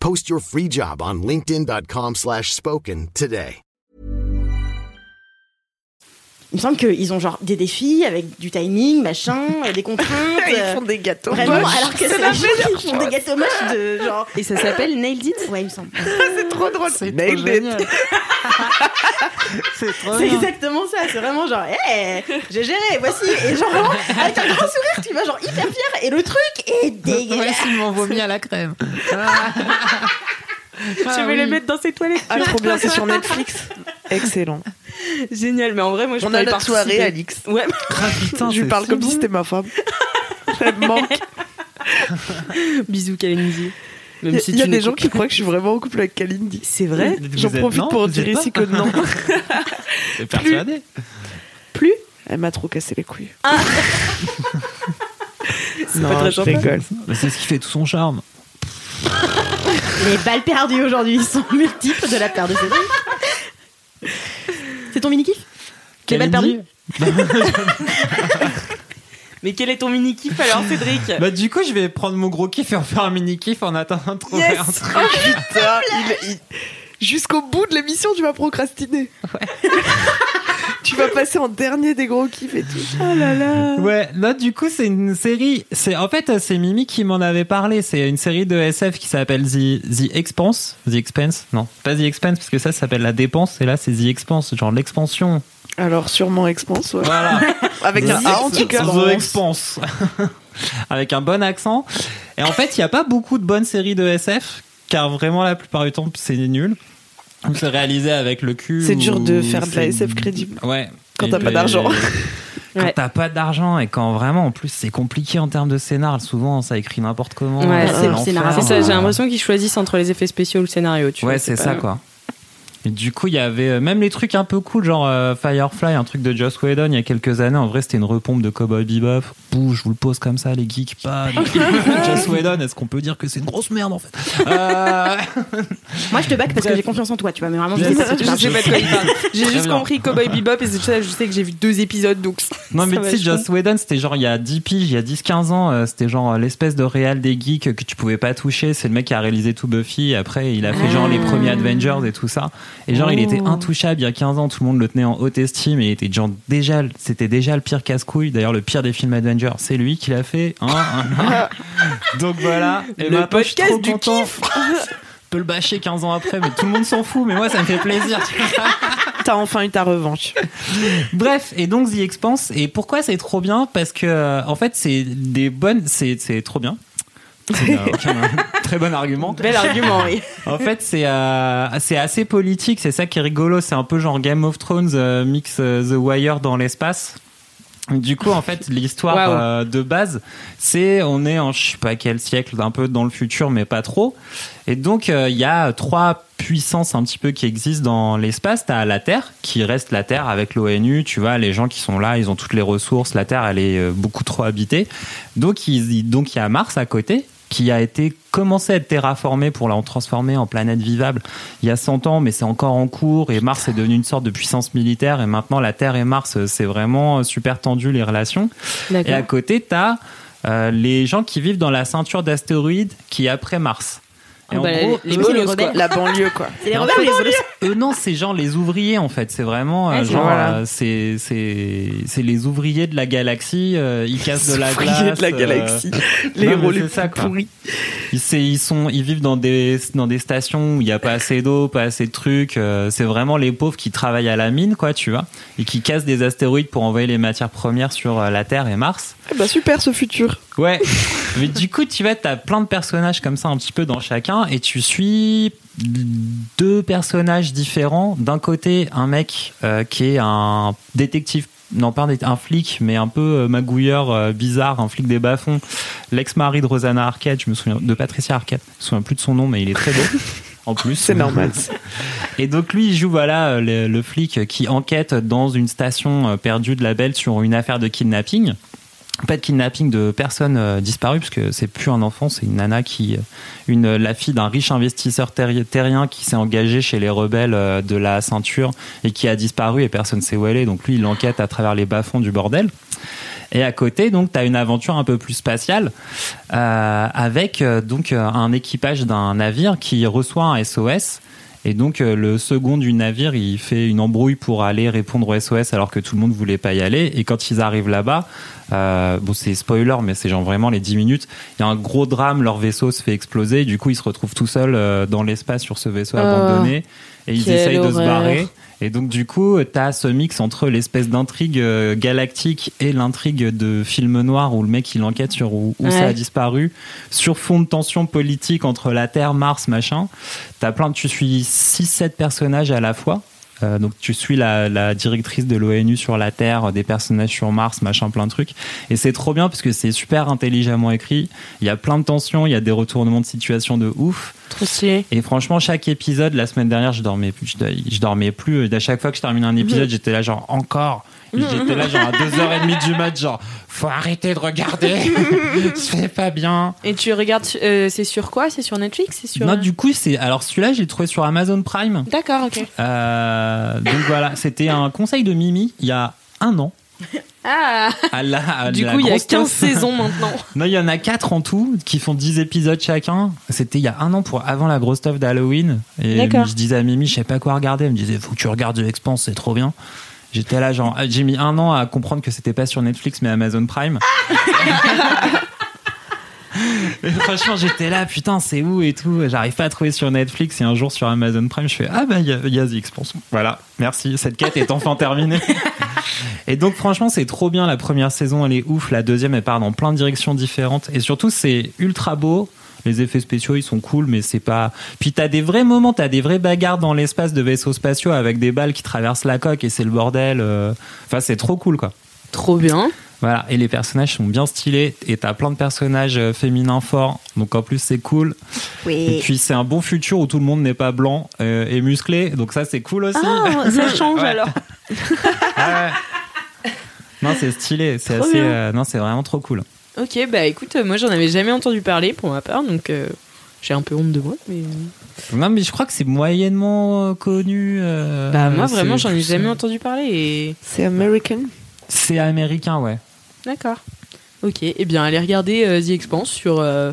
Post your free job on linkedin.com/spoken slash spoken today. Il me semble qu'ils ont genre des défis avec du timing, machin, euh, des contraintes. Ils euh, font des gâteaux. Vraiment, moches. alors que c'est la les gens meilleure qui font des chose. gâteaux moches de genre. Et ça s'appelle Nailed It? Ouais, il me semble. C'est trop drôle. C'est Nailed trop it. c'est trop C'est exactement ça, c'est vraiment genre, hé, j'ai géré, voici. Et genre, vraiment, avec un grand sourire, tu vas genre hyper fier. Et le truc est dégueulasse. Voici mon vomi à la crème. Je vais les mettre dans ses toilettes. Ah, trop bien, c'est sur Netflix. Excellent. Génial, mais en vrai, moi, je On a notre participer. soirée, Alix. Ouais. Ah, putain, Je lui c'est parle si comme bon. si c'était ma femme. Elle me manque. Bisous, Kalindi. Il y a, si il y a tu des gens qui croient que je suis vraiment en couple avec Kalindi. C'est vrai J'en profite non, pour dire ici que non. T'es persuadé Plus Elle m'a trop cassé les couilles. C'est non, pas très sympa. Bah, C'est ce qui fait tout son charme. Les balles perdues aujourd'hui sont multiples de la part de Cédric. C'est ton mini-kiff? Les balles perdues Mais quel est ton mini-kiff alors, Cédric? Bah du coup je vais prendre mon gros kiff et en faire un mini kiff en attendant de trouver Yes un truc. Oh putain il- il- Jusqu'au bout de l'émission, tu vas procrastiner. tu vas passer en dernier des gros kiffs et tout. Oh là là. Ouais, là du coup c'est une série, c'est en fait c'est Mimi qui m'en avait parlé, c'est une série de SF qui s'appelle The, The Expanse, The Expense, non, pas The Expense parce que ça, ça s'appelle la dépense et là c'est The Expanse, genre l'expansion. Alors, sûrement Expense, ouais. Voilà. Avec un A en tout cas. The Expanse. Avec un bon accent. Et en fait, il n'y a pas beaucoup de bonnes séries de SF, car vraiment la plupart du temps, c'est nul. Ou c'est réalisé avec le cul. C'est dur de faire de la SF crédible. Ouais. Quand t'as pas d'argent. Quand Ouais. t'as pas d'argent et quand vraiment, en plus, c'est compliqué en termes de scénar. Souvent, ça écrit n'importe comment. Ouais, euh, c'est le ça, j'ai l'impression qu'ils choisissent entre les effets spéciaux ou le scénario, tu Ouais, c'est pas- ça, quoi. Et du coup, il y avait euh, même les trucs un peu cool, genre euh, Firefly, un truc de Joss Whedon il y a quelques années. En vrai, c'était une repompe de Cowboy Bebop. Bouh, je vous le pose comme ça, les geeks. Pas. Joss Whedon, est-ce qu'on peut dire que c'est une grosse merde en fait Euh, Moi, je te back parce que j'ai confiance en toi, tu vois. Mais vraiment, je sais pas de quoi il parle. J'ai juste bien. compris Cowboy Bebop et c'est ça, je sais que j'ai vu deux épisodes donc. Non, mais tu sais, Joss Whedon, c'était genre il y a 10 piges, il y a 10-15 ans, euh, c'était genre l'espèce de réal des geeks que tu pouvais pas toucher. C'est le mec qui a réalisé tout Buffy. Après, il a fait genre les premiers Avengers et tout ça. Et genre, il était intouchable il y a 15 ans, tout le monde le tenait en haute estime et il était genre déjà, c'était déjà le pire casse-couille. D'ailleurs, le pire des films Avengers, c'est lui qui l'a fait. hein, hein, hein. Donc voilà. Et Le maintenant, je suis podcast trop du content. Je peux le bâcher 15 ans après, mais tout le monde s'en fout. Mais moi, ça me fait plaisir. t'as enfin eu ta revanche. Bref, et donc The Expanse. Et pourquoi c'est trop bien? Parce que, euh, en fait, c'est des bonnes. C'est c'est trop bien. Un, très bon argument. Bel argument, oui. En fait, c'est euh, assez politique. C'est ça qui est rigolo. C'est un peu genre Game of Thrones euh, mix euh, The Wire dans l'espace. Du coup, en fait, l'histoire euh, de base, c'est on est en je sais pas quel siècle, un peu dans le futur, mais pas trop. Et donc, euh, il y a trois puissances un petit peu qui existent dans l'espace. T'as la Terre, qui reste la Terre avec l'ONU. Tu vois, les gens qui sont là, ils ont toutes les ressources. La Terre, elle est beaucoup trop habitée. Donc, ils- donc il y a Mars à côté qui a été commencé à être terraformé pour la transformer en planète vivable il y a 100 ans, mais c'est encore en cours et Mars est devenu une sorte de puissance militaire et maintenant la Terre et Mars, euh, c'est vraiment euh, super tendu les relations. Et à côté, t'as euh, les gens qui vivent dans la ceinture d'astéroïdes qui est après Mars. Et Ah en bah, gros, les eux, quoi. La banlieue, quoi. Les en fait, eux non, c'est genre les ouvriers en fait. C'est vraiment euh, genre voilà. euh, c'est c'est c'est les ouvriers de la galaxie. euh, ils cassent de la Ouvriers glace. de la galaxie. les héros les ça, pourris. Ils, ils sont, ils vivent dans des dans des stations où il n'y a pas assez d'eau, pas assez de trucs. c'est vraiment les pauvres qui travaillent à la mine, quoi, tu vois, et qui cassent des astéroïdes pour envoyer les matières premières sur la Terre et Mars. Eh bah super ce futur. Ouais. Mais du coup, tu vois, t'as plein de personnages comme ça, un petit peu dans chacun, et tu suis deux personnages différents. D'un côté, un mec euh, qui est un détective. Non, pas un, flic, mais un peu euh, magouilleur, euh, bizarre, un flic des bas-fonds. L'ex-mari de Rosanna Arquette, je me souviens, de Patricia Arquette. Je me souviens plus de son nom, mais il est très beau. En plus. C'est normal. Et donc lui, il joue voilà le, le flic qui enquête dans une station perdue de la Belle sur une affaire de kidnapping. Pas de kidnapping de personnes euh, disparues, parce que c'est plus un enfant, c'est une nana qui, euh, une la fille d'un riche investisseur terri- terrien qui s'est engagé chez les rebelles euh, de la ceinture et qui a disparu et personne sait où elle est. Donc lui, il enquête à travers les bas-fonds du bordel. Et à côté, donc, as une aventure un peu plus spatiale euh, avec euh, donc un équipage d'un navire qui reçoit un SOS. Et donc, euh, le second du navire, il fait une embrouille pour aller répondre au SOS alors que tout le monde voulait pas y aller. Et quand ils arrivent là-bas, euh, bon, c'est spoiler, mais c'est genre vraiment les 10 minutes. Il y a un gros drame, leur vaisseau se fait exploser. Du coup, ils se retrouvent tout seuls euh, dans l'espace sur ce vaisseau Oh, abandonné. Et ils essayent de se barrer. Et donc du coup, t'as ce mix entre l'espèce d'intrigue euh, galactique et l'intrigue de film noir où le mec il enquête sur où, où ça a disparu, sur fond de tension politique entre la Terre, Mars, machin. T'as plein, de- tu suis 6-7 personnages à la fois. Euh, donc tu suis la, la directrice de l'ONU sur la Terre, des personnages sur Mars, machin, plein de trucs. Et c'est trop bien parce que c'est super intelligemment écrit. Il y a plein de tensions, il y a des retournements de situation de ouf. Trop stylé. Et franchement, chaque épisode, la semaine dernière, je dormais, je, je dormais plus. À chaque fois que je terminais un épisode, j'étais là genre encore. J'étais là genre à 2h30 du mat, genre faut arrêter de regarder, c'est pas bien. Et tu regardes, euh, c'est sur quoi? C'est sur Netflix? C'est sur. Non, du coup, c'est alors celui-là, j'ai trouvé sur Amazon Prime. D'accord, ok. Euh, donc voilà, c'était un conseil de Mimi il y a un an. Ah À la, à Du la coup, il y a grosse 15 teuf. saisons maintenant. Non, il y en a 4 en tout qui font 10 épisodes chacun. C'était il y a un an pour avant la grosse stuff d'Halloween. Et je disais à Mimi, je sais pas quoi regarder. Elle me disait, faut que tu regardes The Expanse, c'est trop bien. J'étais là, genre, j'ai mis un an à comprendre que c'était pas sur Netflix mais Amazon Prime. Et franchement, j'étais là, putain, c'est où et tout. J'arrive pas à trouver sur Netflix et un jour sur Amazon Prime, je fais ah bah il y, a- The Expanse. Voilà, merci. Cette quête est enfin terminée. Et donc franchement c'est trop bien la première saison elle est ouf la deuxième elle part dans plein de directions différentes et surtout c'est ultra beau les effets spéciaux ils sont cool mais c'est pas puis t'as des vrais moments t'as des vraies bagarres dans l'espace de vaisseaux spatiaux avec des balles qui traversent la coque et c'est le bordel euh. enfin c'est trop cool quoi Trop bien. voilà et les personnages sont bien stylés et t'as plein de personnages euh, féminins forts donc en plus c'est cool et puis c'est un bon futur où tout le monde n'est pas blanc euh, et musclé donc ça c'est cool aussi Ah, ça change Ouais. alors. Ouais. Non, c'est stylé, c'est assez. bien. euh, non, c'est vraiment trop cool. Ok, bah écoute, euh, moi j'en avais jamais entendu parler pour ma part, donc euh, j'ai un peu honte de moi. Mais... Non, mais je crois que c'est moyennement euh, connu. euh, Bah moi c'est vraiment j'en ai jamais euh, entendu parler et. C'est American? C'est américain, ouais. D'accord. Ok, et bien allez regarder euh, The Expanse sur euh,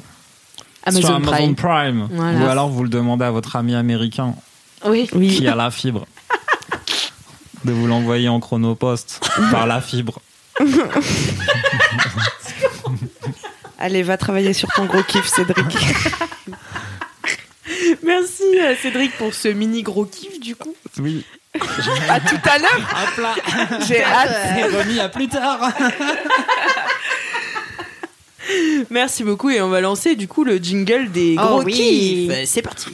Amazon, Sur Amazon Prime. Prime. Voilà. Ou alors vous le demandez à votre ami américain Oui. qui a la fibre. de vous l'envoyer en chronopost par la fibre. Allez, va travailler sur ton gros kiff, Cédric. Merci euh, Cédric pour ce mini gros kiff du coup. Oui. À tout à l'heure. J'ai hâte. c'est remis à plus tard. Merci beaucoup et on va lancer du coup le jingle des Oh gros oui. kiffs. C'est parti.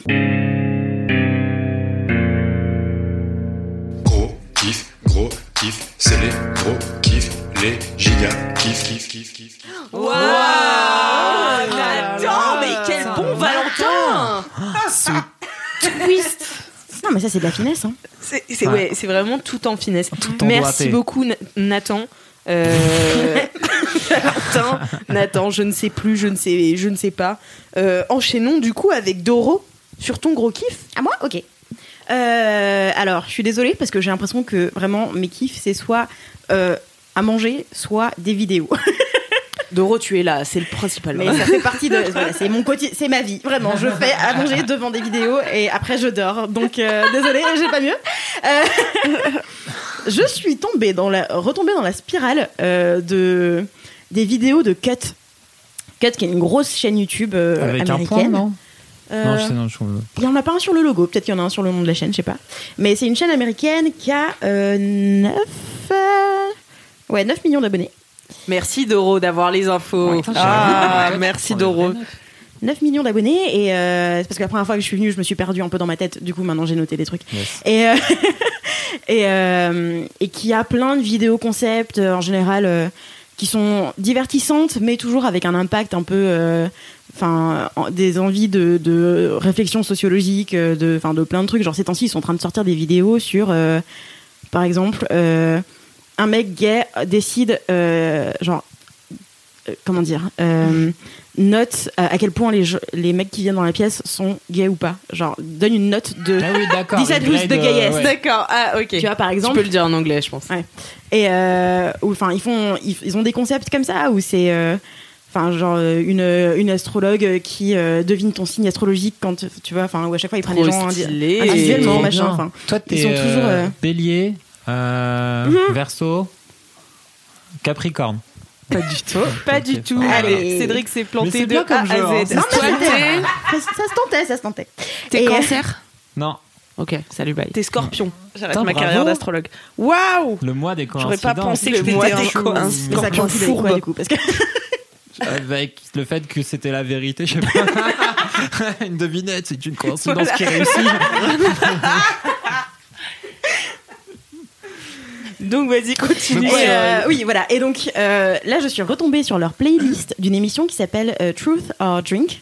Gros kiff, gros kiff, c'est les gros kiffs, les giga kiff, kiff, kiff, kiff. Waouh Nathan, mais quel bon Valentin Non, mais ça, c'est de la finesse. Hein. C'est c'est- Ouais. c'est vraiment tout en finesse. en Merci doigté. beaucoup Na- Nathan. Euh, Nathan, Nathan, je ne sais plus, je ne sais, je ne sais pas. Euh, enchaînons du coup avec Doro sur ton gros kiff. À moi? Ok. Euh, alors, je suis désolée parce que j'ai l'impression que vraiment mes kiffs, c'est soit euh, à manger, soit des vidéos. Doro, tu es là, c'est le principal. Mais ça fait partie de. voilà, c'est mon quotidien, c'est ma vie, vraiment. Je fais à manger devant des vidéos et après je dors. Donc, euh, désolée, j'ai pas mieux. Euh, je suis tombée dans la, retombée dans la spirale euh, de des vidéos de Cut. Cut, qui est une grosse chaîne YouTube euh, Avec un américaine. point, non Euh, Non, je sais, non, je trouve. il y en a pas un sur le logo, peut-être qu'il y en a un sur le nom de la chaîne, je sais pas. Mais c'est une chaîne américaine qui a euh, 9, euh, ouais, 9 millions d'abonnés. Merci Doro d'avoir les infos. Ah, merci Doro. 9 millions d'abonnés et euh, c'est parce que la première fois que je suis venue, je me suis perdue un peu dans ma tête. Du coup, maintenant j'ai noté des trucs. Yes. Et euh, et, euh, et qui a plein de vidéos concepts euh, en général euh, qui sont divertissantes, mais toujours avec un impact un peu, euh, enfin, en- des envies de, de réflexion sociologique, de, enfin, de plein de trucs. Genre ces temps-ci, ils sont en train de sortir des vidéos sur, euh, par exemple, euh, un mec gay décide, euh, genre, euh, comment dire, euh, note à, à quel point les, les mecs qui viennent dans la pièce sont gays ou pas. Genre, donne une note de. Ah oui, d'accord. Decide une who's the grade, gayest. euh, ouais. D'accord. Ah ok. Tu vois, par Tu exemple. peux le dire en anglais, je pense. Ouais. Et euh, ou, enfin, ils font, ils, ils ont des concepts comme ça où c'est, euh, enfin, genre une, une astrologue qui euh, devine ton signe astrologique quand tu vois, enfin, où à chaque fois ils prennent les gens individuellement, Trop machin. Enfin, Toi, ils t'es sont toujours, euh, euh, bélier, euh, Mhm. verso, capricorne. Pas du tout. Pas du tout. Allez. Cédric s'est planté de comme A jeu, hein. à Z. Non, t'es- ça, ça se tentait, ça se tentait. T'es euh, cancer Non, Ok, salut, bye. T'es scorpion. J'arrête ma bravo. carrière d'astrologue. Waouh le mois des J'aurais pas coïncidences. pensé que Le j'étais mois un, des un coïncidences. Scorpion quoi fourbe. du coup Parce que Avec le fait que c'était la vérité, je sais pas. une devinette, c'est une coïncidence Voilà. qui réussit. Donc vas-y, continue. Et, euh, oui, voilà. Et donc euh, là, je suis retombée sur leur playlist d'une émission qui s'appelle euh, Truth or Drink,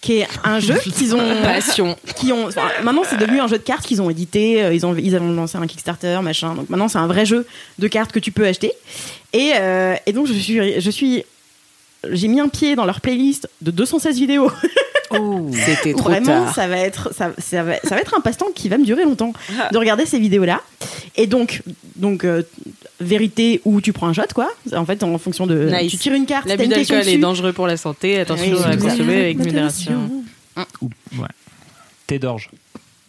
qui est un jeu qu'ils ont Passion. qui ont enfin, maintenant c'est devenu un jeu de cartes qu'ils ont édité euh, ils ont ils ont lancé un Kickstarter machin donc maintenant c'est un vrai jeu de cartes que tu peux acheter et, euh, et donc je suis je suis j'ai mis un pied dans leur playlist de 216 vidéos C'était où trop vraiment tard. ça va être ça, ça va, ça va être un passe-temps qui va me durer longtemps de regarder ces vidéos là et donc donc euh, vérité ou tu prends un shot quoi en fait en fonction de Nice. tu tires une carte L'abus d'alcool est dessus. dangereux pour la santé. Attention Oui, à consommer avec modération. Ou- ouais. Thé d'orge.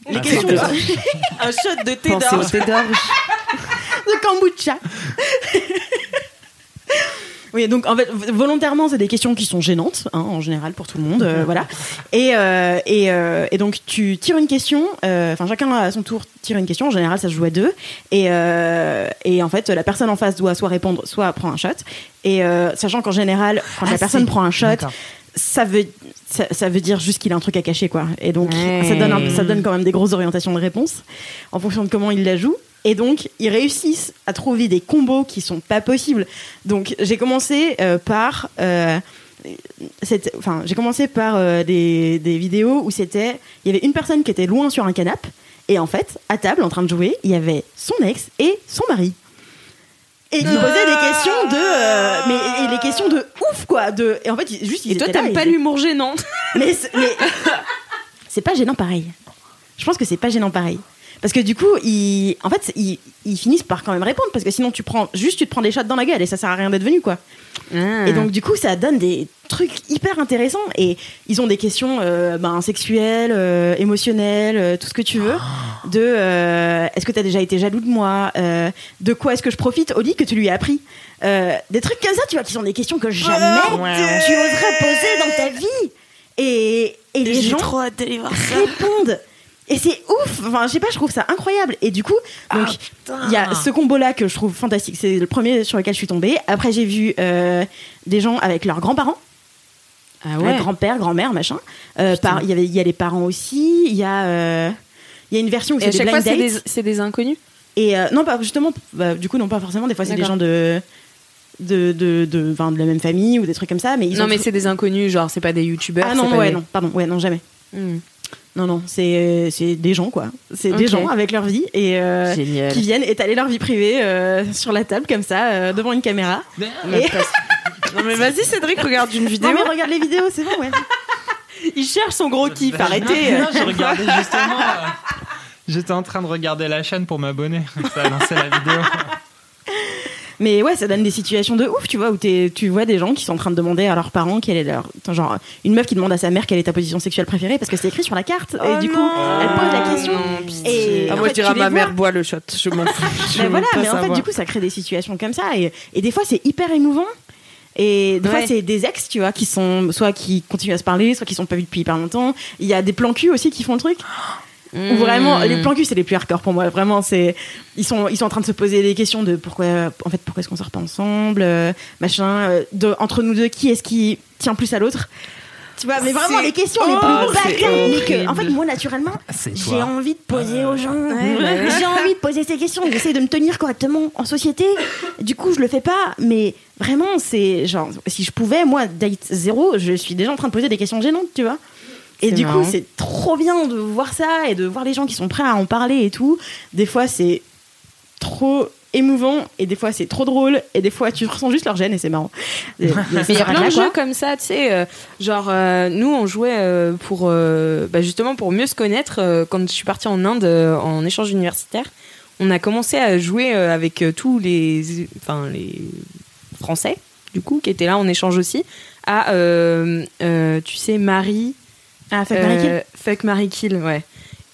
les Ah, questions. Un shot de thé d'orge. de kombucha. Oui, donc en fait, v- volontairement, c'est des questions qui sont gênantes, hein, en général, pour tout le monde, euh, voilà. Et, euh, et, euh, et donc, tu tires une question, enfin, chacun à son tour tire une question, en général, ça se joue à deux. Et, et en fait, la personne en face doit soit répondre, soit prendre un shot. Et sachant qu'en général, quand la personne prend un shot, ça veut, ça, ça veut dire juste qu'il a un truc à cacher, quoi. Et donc, ça, donne un- ça donne quand même des grosses orientations de réponse en fonction de comment il la joue. Et donc, ils réussissent à trouver des combos qui sont pas possibles. Donc, j'ai commencé euh, par. euh, cette- Enfin, j'ai commencé par euh, des, des vidéos où c'était. Il y avait une personne qui était loin sur un canapé. Et en fait, à table, en train de jouer, il y avait son ex et son mari. Et qui posaient des questions de. mais et les questions de ouf, quoi. De, et en fait, juste, ils Et toi, t'aimes pas l'humour gênant mais c'est pas gênant pareil. Je pense que c'est pas gênant pareil. Parce que du coup, ils, en fait, ils, ils finissent par quand même répondre parce que sinon tu prends juste tu te prends des shots dans la gueule et ça sert à rien d'être venu quoi. Et donc du coup, ça donne des trucs hyper intéressants et ils ont des questions euh, ben, sexuelles, euh, émotionnelles, euh, tout ce que tu veux. De euh, est-ce que tu as déjà été jaloux de moi De quoi est-ce que je profite au lit que tu lui as appris Des trucs comme ça, tu vois, qui sont des questions que jamais tu oserais poser dans ta vie. Et, et les gens trop hâte d'aller voir répondent. Et c'est ouf. Enfin, je sais pas, je trouve ça incroyable. Et du coup, donc Ah, il y a ce combo-là que je trouve fantastique. C'est le premier sur lequel je suis tombée. Après, j'ai vu euh, des gens avec leurs grands-parents. Ah Euh, grand-père, grand-mère, machin. Euh, par- Il y avait, il y a les parents aussi. Il y a, euh, y a une version où c'est des chaque fois, c'est des, inconnus? Et non, pas justement. bah, du coup, non, pas forcément. Des fois, c'est des gens de de de, de, de la même famille ou des trucs comme ça. Mais ils Non, mais c'est des inconnus, genre, c'est pas des youtubeurs. ah non, ouais, des- non, pardon, ouais, non, jamais. Hmm. Non, non, c'est c'est des gens quoi. C'est des gens avec leur vie et euh, qui viennent étaler leur vie privée euh, sur la table comme ça euh, devant une caméra. Et... Non mais vas-y Cédric, regarde une vidéo. Non mais regarde les vidéos, c'est bon, ouais. Il cherche son gros kiff, arrêtez. Non, je regardais justement. euh, J'étais en train de regarder la chaîne pour m'abonner. Ça a lancé la vidéo. Mais ouais, ça donne des situations de ouf, tu vois, où t'es- tu vois des gens qui sont en train de demander à leurs parents quelle est leur. Genre, une meuf qui demande à sa mère quelle est ta position sexuelle préférée parce que c'est écrit sur la carte. Oh et du coup, non. elle pose la question. non, pitié. et Ah, moi fait, je dirais à ma mère bois le shot. Je m'en fous. Veux voilà, mais en fait, savoir. du coup, ça crée des situations comme ça. Et, et des fois, c'est hyper émouvant. Et des Ouais. fois, c'est des ex, tu vois, qui sont soit qui continuent à se parler, soit qui sont pas vus depuis hyper longtemps. Il y a des plans cul aussi qui font le truc. Ou vraiment, les plans cul, c'est les plus hardcore pour moi. Vraiment, c'est ils sont ils sont en train de se poser des questions de pourquoi, en fait, pourquoi est-ce qu'on sort pas ensemble, euh, machin. euh, de, entre nous deux, qui est-ce qui tient plus à l'autre Tu vois, mais vraiment les questions les plus bâtardes, en fait, moi naturellement, j'ai envie de poser aux gens. ouais. J'ai envie de poser ces questions. J'essaie de me tenir correctement en société. Du coup, je le fais pas. Mais vraiment, c'est genre, si je pouvais, moi, date zéro, je suis déjà en train de poser des questions gênantes, tu vois. Et du marrant. coup, c'est trop bien de voir ça et de voir les gens qui sont prêts à en parler et tout. Des fois, c'est trop émouvant et des fois c'est trop drôle et des fois tu ressens juste leur gêne et c'est marrant. Mais il y a plein de jeux comme ça, tu sais. euh, genre, euh, nous, on jouait euh, pour. bah, justement, pour mieux se connaître. quand je suis partie en Inde en échange universitaire, on a commencé à jouer avec tous les. Enfin, les Français, du coup, qui étaient là en échange aussi. À, tu sais, Marie. Ah, fuck, euh, Marie Kill. Fuck, Marie Kill, ouais.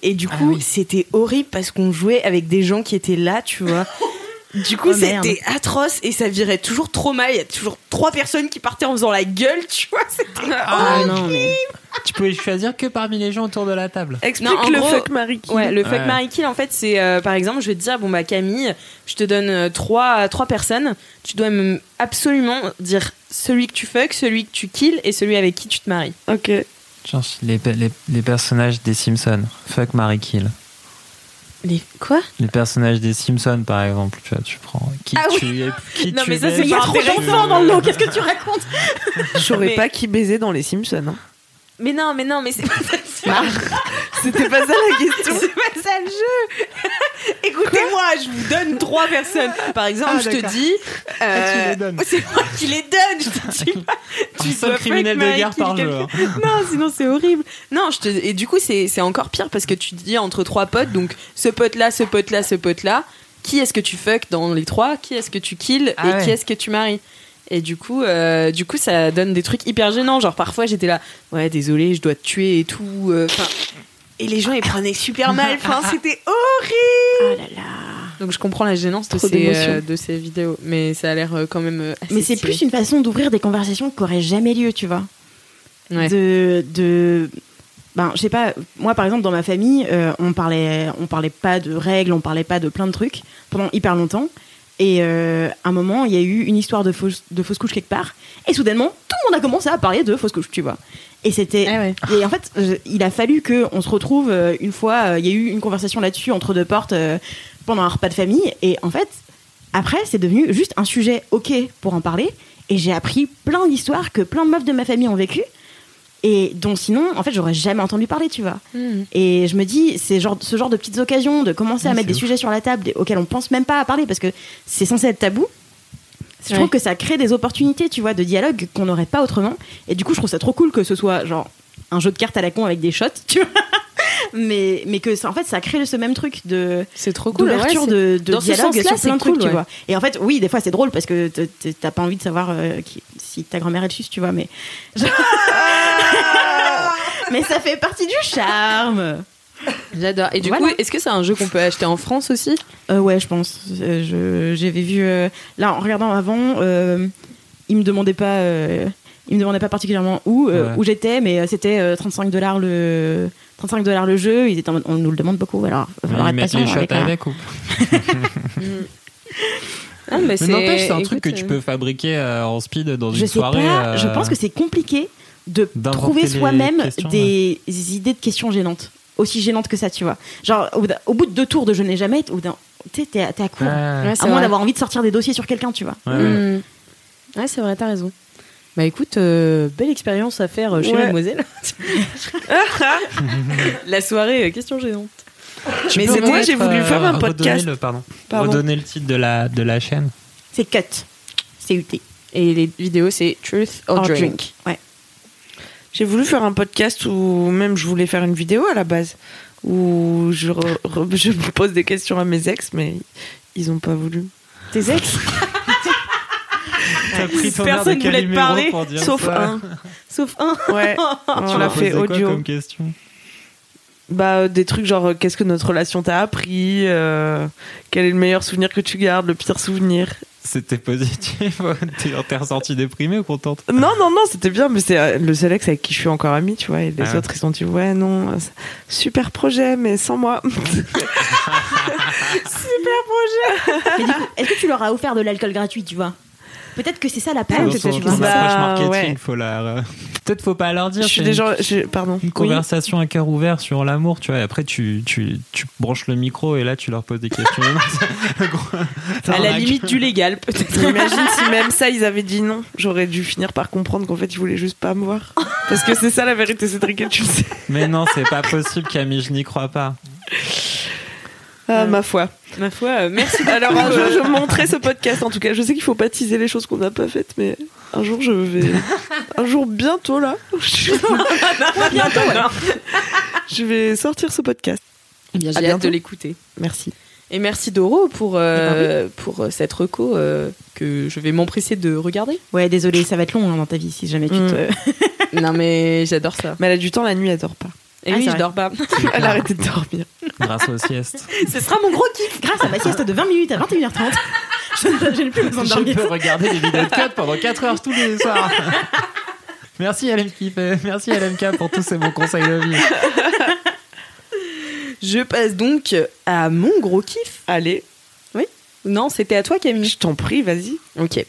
Et du Ah coup, oui. c'était horrible parce qu'on jouait avec des gens qui étaient là, tu vois. Du coup, Oh, merde. c'était atroce et ça virait toujours trop mal. Il y a toujours trois personnes qui partaient en faisant la gueule, tu vois. C'était Ah non, mais. Tu pouvais choisir que parmi les gens autour de la table. Explique Non, en le gros- fuck Marie. Kill. Ouais, le fuck Ouais. Marie Kill, en fait, c'est euh, par exemple, je vais te dire, bon bah Camille, je te donne euh, trois, trois personnes. Tu dois me- absolument dire celui que tu fuck, celui que tu kills et celui avec qui tu te maries. Ok. Genre les, les, les personnages des Simpsons. Fuck Marie Kill. Les quoi? Les personnages des Simpsons, par exemple. Tu vois, tu prends qui Ah oui. tu es, qui Non, tu mais ça, c'est Il y a pas trop d'enfants dans le lot, qu'est-ce que tu racontes? Je saurais Mais- pas qui baisait dans les Simpsons. hein. Mais non, mais non, mais c'est pas ça. C'était pas ça la question. C'est pas ça le jeu. Écoutez-moi, je vous donne trois personnes. Par exemple, Ah, je te dis. Ah, tu euh. C'est moi qui les donne. Je te dis pas. Un seul dois criminel de guerre par quelqu'un. jour. Non, sinon c'est horrible. Non, je te et du coup c'est encore pire parce que tu dis entre trois potes, donc ce pote là, ce pote là, ce pote là, qui est-ce que tu fuck dans les trois, qui est-ce que tu kills Ah et ouais. qui est-ce que tu maries? Et du coup, euh, du coup, ça donne des trucs hyper gênants. Genre parfois j'étais là, ouais, désolé, je dois te tuer et tout. euh, Enfin, et les gens ils prenaient super mal. Enfin, c'était horrible. Oh là là. Donc je comprends la gênance de ces, euh, de ces vidéos, mais ça a l'air euh, quand même. euh, assez Mais c'est plus une façon d'ouvrir des conversations qui auraient jamais lieu, tu vois. Ouais. De, de, ben, je sais pas. Moi, par exemple, dans ma famille, on parlait, on parlait pas de règles, on parlait pas de plein de trucs pendant hyper longtemps. Et euh, à un moment, il y a eu une histoire de fausse, de fausse couche quelque part. Et soudainement, tout le monde a commencé à parler de fausse couche, tu vois. Et c'était. Ah ouais. Et en fait, je- il a fallu qu'on se retrouve euh, une fois. euh, Il y a eu une conversation là-dessus entre deux portes pendant un repas de famille. Et en fait, après, c'est devenu juste un sujet ok pour en parler. Et j'ai appris plein d'histoires que plein de meufs de ma famille ont vécues. Et dont sinon, en fait, j'aurais jamais entendu parler, tu vois. Mhm. Et je me dis, c'est genre, ce genre de petites occasions de commencer à mettre des ouf. sujets sur la table auxquels on pense même pas à parler parce que c'est censé être tabou. Je Ouais. trouve que ça crée des opportunités, tu vois, de dialogue qu'on n'aurait pas autrement. Et du coup, je trouve ça trop cool que ce soit genre un jeu de cartes à la con avec des shots, tu vois. Mais, mais que ça, en fait, ça crée ce même truc de C'est trop cool. d'ouverture ouais, de, de Dans ce dialogue sur c'est plein de cool, trucs, tu vois. Et en fait, oui, des fois, c'est drôle parce que t'as pas envie de savoir euh, qui- si ta grand-mère est suce, tu vois. Mais mais ça fait partie du charme. J'adore. Et du Voilà. coup, est-ce que c'est un jeu qu'on peut acheter en France aussi? Euh, ouais, je pense. Euh, je- J'avais vu. euh, là, en regardant avant, euh, il me demandait pas. euh, Il me demandait pas particulièrement où, euh, Ouais. où j'étais, mais c'était euh, 35 dollars le 35 dollars le jeu. Ils étaient en mode, on nous le demande beaucoup, alors il va falloir Ils être patient les shots avec, euh, avec ou Ah, mais Mais c'est- n'empêche, c'est un truc que tu euh, peux fabriquer euh, en speed dans Je une sais soirée. pas, euh, je pense que c'est compliqué de trouver soi-même questions, des idées de questions gênantes. Aussi gênantes que ça, tu vois. Genre, au, bout d'un- au bout de deux tours de je n'ai jamais, tu sais, t'es à court. Ouais. À moins d'avoir envie de sortir des dossiers sur quelqu'un, tu vois. Ouais, ouais. Mm. Ouais, c'est vrai, t'as raison. Bah écoute, euh, belle expérience à faire euh, chez Ouais. Mademoiselle. La soirée, euh, question gênante. Tu Mais c'est moi, j'ai voulu faire un euh, redonner podcast. le- pardon. Pardon. Redonner le titre de la, de la chaîne. C'est cut. C'est UT. Et les vidéos, c'est Truth or, Or drink. drink. Ouais. J'ai voulu faire un podcast où même je voulais faire une vidéo à la base où je, re- re- je pose des questions à mes ex, mais ils ont pas voulu. Tes ex? T'as pris ton Personne voulait te parler, pour dire Sauf ça. un. Sauf un. Ouais, on Tu l'a leur fait quoi audio. comme question Bah, des trucs genre, euh, qu'est-ce que notre relation t'a appris euh, Quel est le meilleur souvenir que tu gardes Le pire souvenir? C'était positif. T'es ressorti déprimé ou contente? Non, non, non, c'était bien, mais c'est euh, le seul ex avec qui je suis encore amie, tu vois. Et les Ah ouais. autres, ils ont dit, ouais, non, super projet, mais sans moi. Du coup, est-ce que tu leur as offert de l'alcool gratuit, tu vois? Peut-être que c'est ça la Dans peine, son, tu son vois. Bah, approche marketing, ouais. faut la. euh, Peut-être faut pas leur dire. je suis c'est déjà. je- pardon. Une Oui. conversation à cœur ouvert sur l'amour, tu vois. Et après, tu, tu, tu branches le micro et là, tu leur poses des questions. À la limite du légal, peut-être. Imagine si même ça, ils avaient dit non. J'aurais dû finir par comprendre qu'en fait, ils voulaient juste pas me voir. Parce que c'est ça la vérité, Cédric, et tu le sais. Mais non, c'est pas possible, Camille, je n'y crois pas. Ah, ma foi. Ma foi, euh, merci. Alors, un jour, je montrerai ce podcast. En tout cas, je sais qu'il faut pas teaser les choses qu'on n'a pas faites, mais un jour, je vais. Un jour, bientôt, là. bientôt. Je vais sortir ce podcast. Eh bien, j'ai hâte de l'écouter. Merci. Et merci Doro pour, euh, pour euh, cette reco euh, que je vais m'empresser de regarder. Ouais, désolé, ça va être long hein, dans ta vie si jamais tu Mm. te. non mais j'adore ça. Mais elle a du temps la nuit, elle dort pas. Et Ah, oui, je vrai. dors pas. Elle a arrêté de dormir. Grâce aux siestes. Ce sera mon gros kiff grâce à ma sieste de 20 minutes à 21h30. Je, ne- je n'ai plus besoin de Je dormir. peux regarder des vidéos de code pendant 4 heures tous les soirs. Merci LMK, merci LMK pour tous ces bons conseils de vie. Je passe donc à mon gros kiff. Allez, Non, c'était à toi Camille. je t'en prie, vas-y. Ok.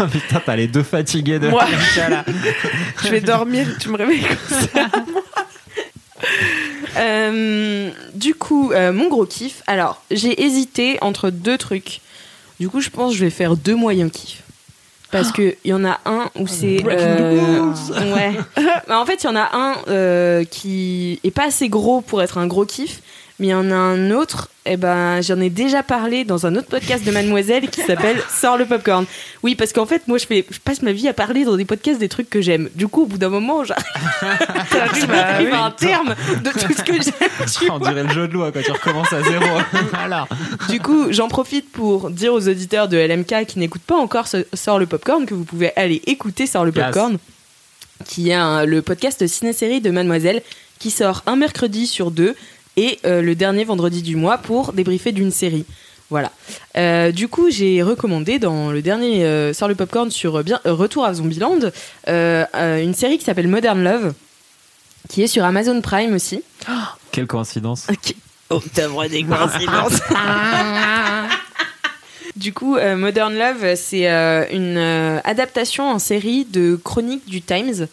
Oh, putain, t'as les deux fatigués de Moi. LMK là. Je vais dormir, tu me réveilles comme ça. Euh, du coup, euh, mon gros kiff. Alors, j'ai hésité entre deux trucs. Du coup, je pense que je vais faire deux moyens kiffs. Parce que il y en a un où c'est euh, ouais. Bah, en fait, il y en a un euh, qui est pas assez gros pour être un gros kiff, mais il y en a un autre. Et ben, j'en ai déjà parlé dans un autre podcast de Mademoiselle qui s'appelle Sors le popcorn. Oui, parce qu'en fait, moi, je fais, je passe ma vie à parler dans des podcasts des trucs que j'aime. Du coup, au bout d'un moment, j'arrive T'arrives à- oui. un terme de tout ce que j'aime. On vois. dirait le jeu de loi quand tu recommences à zéro. voilà. Du coup, j'en profite pour dire aux auditeurs de LMK qui n'écoutent pas encore Sors le Popcorn que vous pouvez aller écouter Sors le Yes. Popcorn, qui est un- le podcast ciné-série de Mademoiselle qui sort un mercredi sur deux et euh, le dernier vendredi du mois pour débriefer d'une série. Voilà. Euh, du coup, j'ai recommandé dans le dernier euh, Sors le Popcorn sur euh, bien, euh, Retour à Zombieland euh, euh, une série qui s'appelle Modern Love, qui est sur Amazon Prime aussi. Quelle coïncidence. Oh, t'as des coïncidences. Du coup, euh, Modern Love, c'est euh, une euh, adaptation en série de chroniques du Times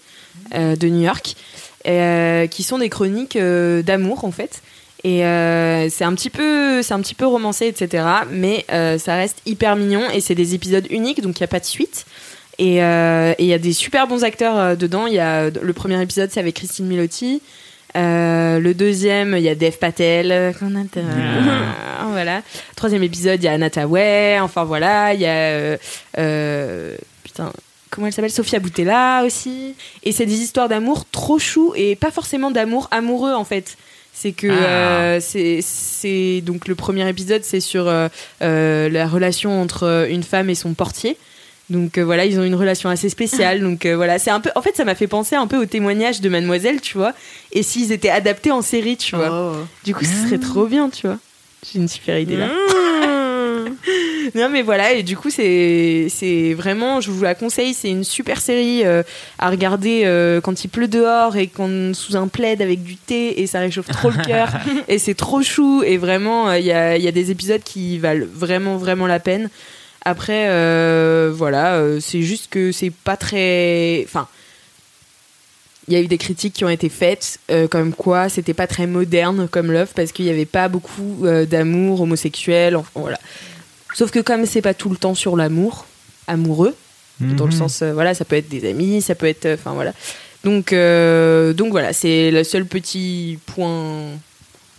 euh, de New York, euh, qui sont des chroniques euh, d'amour en fait. Et euh, c'est un petit peu, c'est un petit peu romancé, etc. Mais euh, ça reste hyper mignon et c'est des épisodes uniques, donc il n'y a pas de suite. Et euh, et il y a des super bons acteurs euh, dedans. Il y a le premier épisode, c'est avec Christine Milotti. Euh, le deuxième, il y a Dev Patel, euh, voilà. Troisième épisode, il y a Anata Way. Enfin voilà, il y a euh, euh, putain. Comment elle s'appelle? Sophia Boutella aussi. Et c'est des histoires d'amour trop chou et pas forcément d'amour amoureux en fait. C'est que Ah. euh, c'est donc le premier épisode c'est sur euh, euh, la relation entre une femme et son portier. Donc euh, voilà, ils ont une relation assez spéciale. Donc euh, voilà, c'est un peu. En fait, ça m'a fait penser un peu au témoignage de Mademoiselle, tu vois. Et s'ils étaient adaptés en série, tu vois. Oh. Du coup, ce serait trop bien, tu vois. J'ai une super idée là. Mmh. non mais voilà et du coup c'est c'est vraiment je vous la conseille c'est une super série euh, à regarder euh, quand il pleut dehors et qu'on sous un plaid avec du thé et ça réchauffe trop le cœur. Et c'est trop chou et vraiment euh, il y, a, il y a des épisodes qui valent vraiment vraiment la peine. Après voilà c'est juste que c'est pas très enfin il y a eu des critiques qui ont été faites euh, comme quoi c'était pas très moderne comme Love parce qu'il y avait pas beaucoup euh, d'amour homosexuel enfin, voilà sauf que comme c'est pas tout le temps sur l'amour amoureux dans le Mhm. sens euh, voilà ça peut être des amis ça peut être euh, enfin voilà donc euh, donc voilà c'est le seul petit point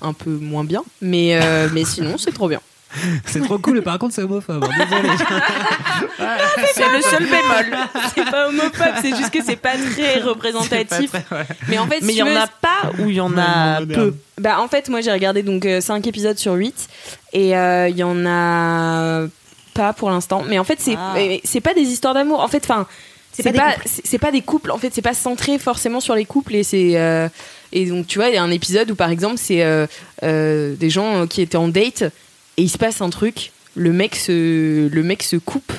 un peu moins bien mais mais sinon c'est trop bien C'est trop cool, et par contre, c'est homophobe. hein, Désolé. c'est le seul bémol c'est pas homophobe c'est juste que c'est pas très représentatif C'est pas très- ouais. mais en fait Mais si il y tu en veux, a pas ou il y en a Moderne. peu. Bah en fait moi j'ai regardé donc 5 épisodes sur 8 et euh, il y en a pas pour l'instant mais en fait c'est Ah. mais c'est pas des histoires d'amour en fait enfin C'est pas des pas couples. c'est c'est pas des couples en fait c'est pas centré forcément sur les couples et c'est euh, et donc tu vois il y a un épisode où par exemple c'est euh, euh, des gens qui étaient en date et il se passe un truc le mec se le mec se coupe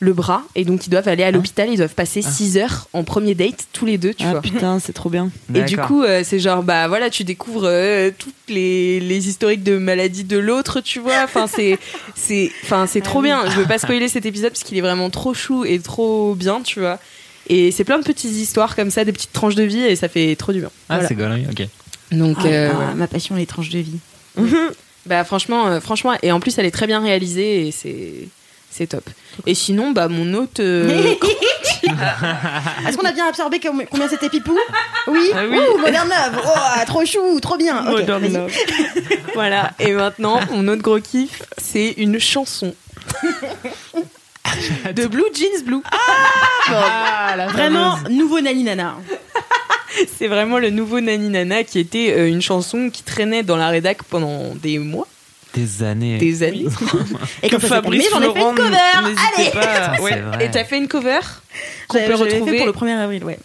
le bras et donc ils doivent aller à l'hôpital ils doivent passer 6 heures en premier date tous les deux tu Ah vois putain, c'est trop bien. et du coup, euh, c'est genre, bah voilà, tu découvres euh, toutes les, les historiques de maladies de l'autre, tu vois. Enfin, c'est, c'est, enfin, c'est trop bien. Je veux pas spoiler cet épisode parce qu'il est vraiment trop chou et trop bien, tu vois. Et c'est plein de petites histoires comme ça, des petites tranches de vie et ça fait trop du bien. Ah, Voilà. c'est gaulerie, ok. Donc, Ah, euh, ah. Ma passion, les tranches de vie. bah franchement, euh, franchement, et en plus, elle est très bien réalisée et c'est, c'est top. Et sinon, bah mon autre. euh, Est-ce qu'on a bien absorbé com- combien c'était Pipou? Oui, Ah oui. Ouh, Modern Love Oh, trop chou, trop bien Ok, Modern vas-y. Love. voilà. Et maintenant, mon autre gros kiff, c'est une chanson. de Blue Jeans Blue. Ah, Vraiment, nouveau Nani Nana. C'est vraiment le nouveau Nani Nana qui était euh, une chanson qui traînait dans la rédac pendant des mois, Des années. des années. Et s'est terminé, j'en ai fait une cover Allez pas. c'est vrai. Et t'as fait une cover qu'on peut fait retrouver, pour le 1er avril, ouais.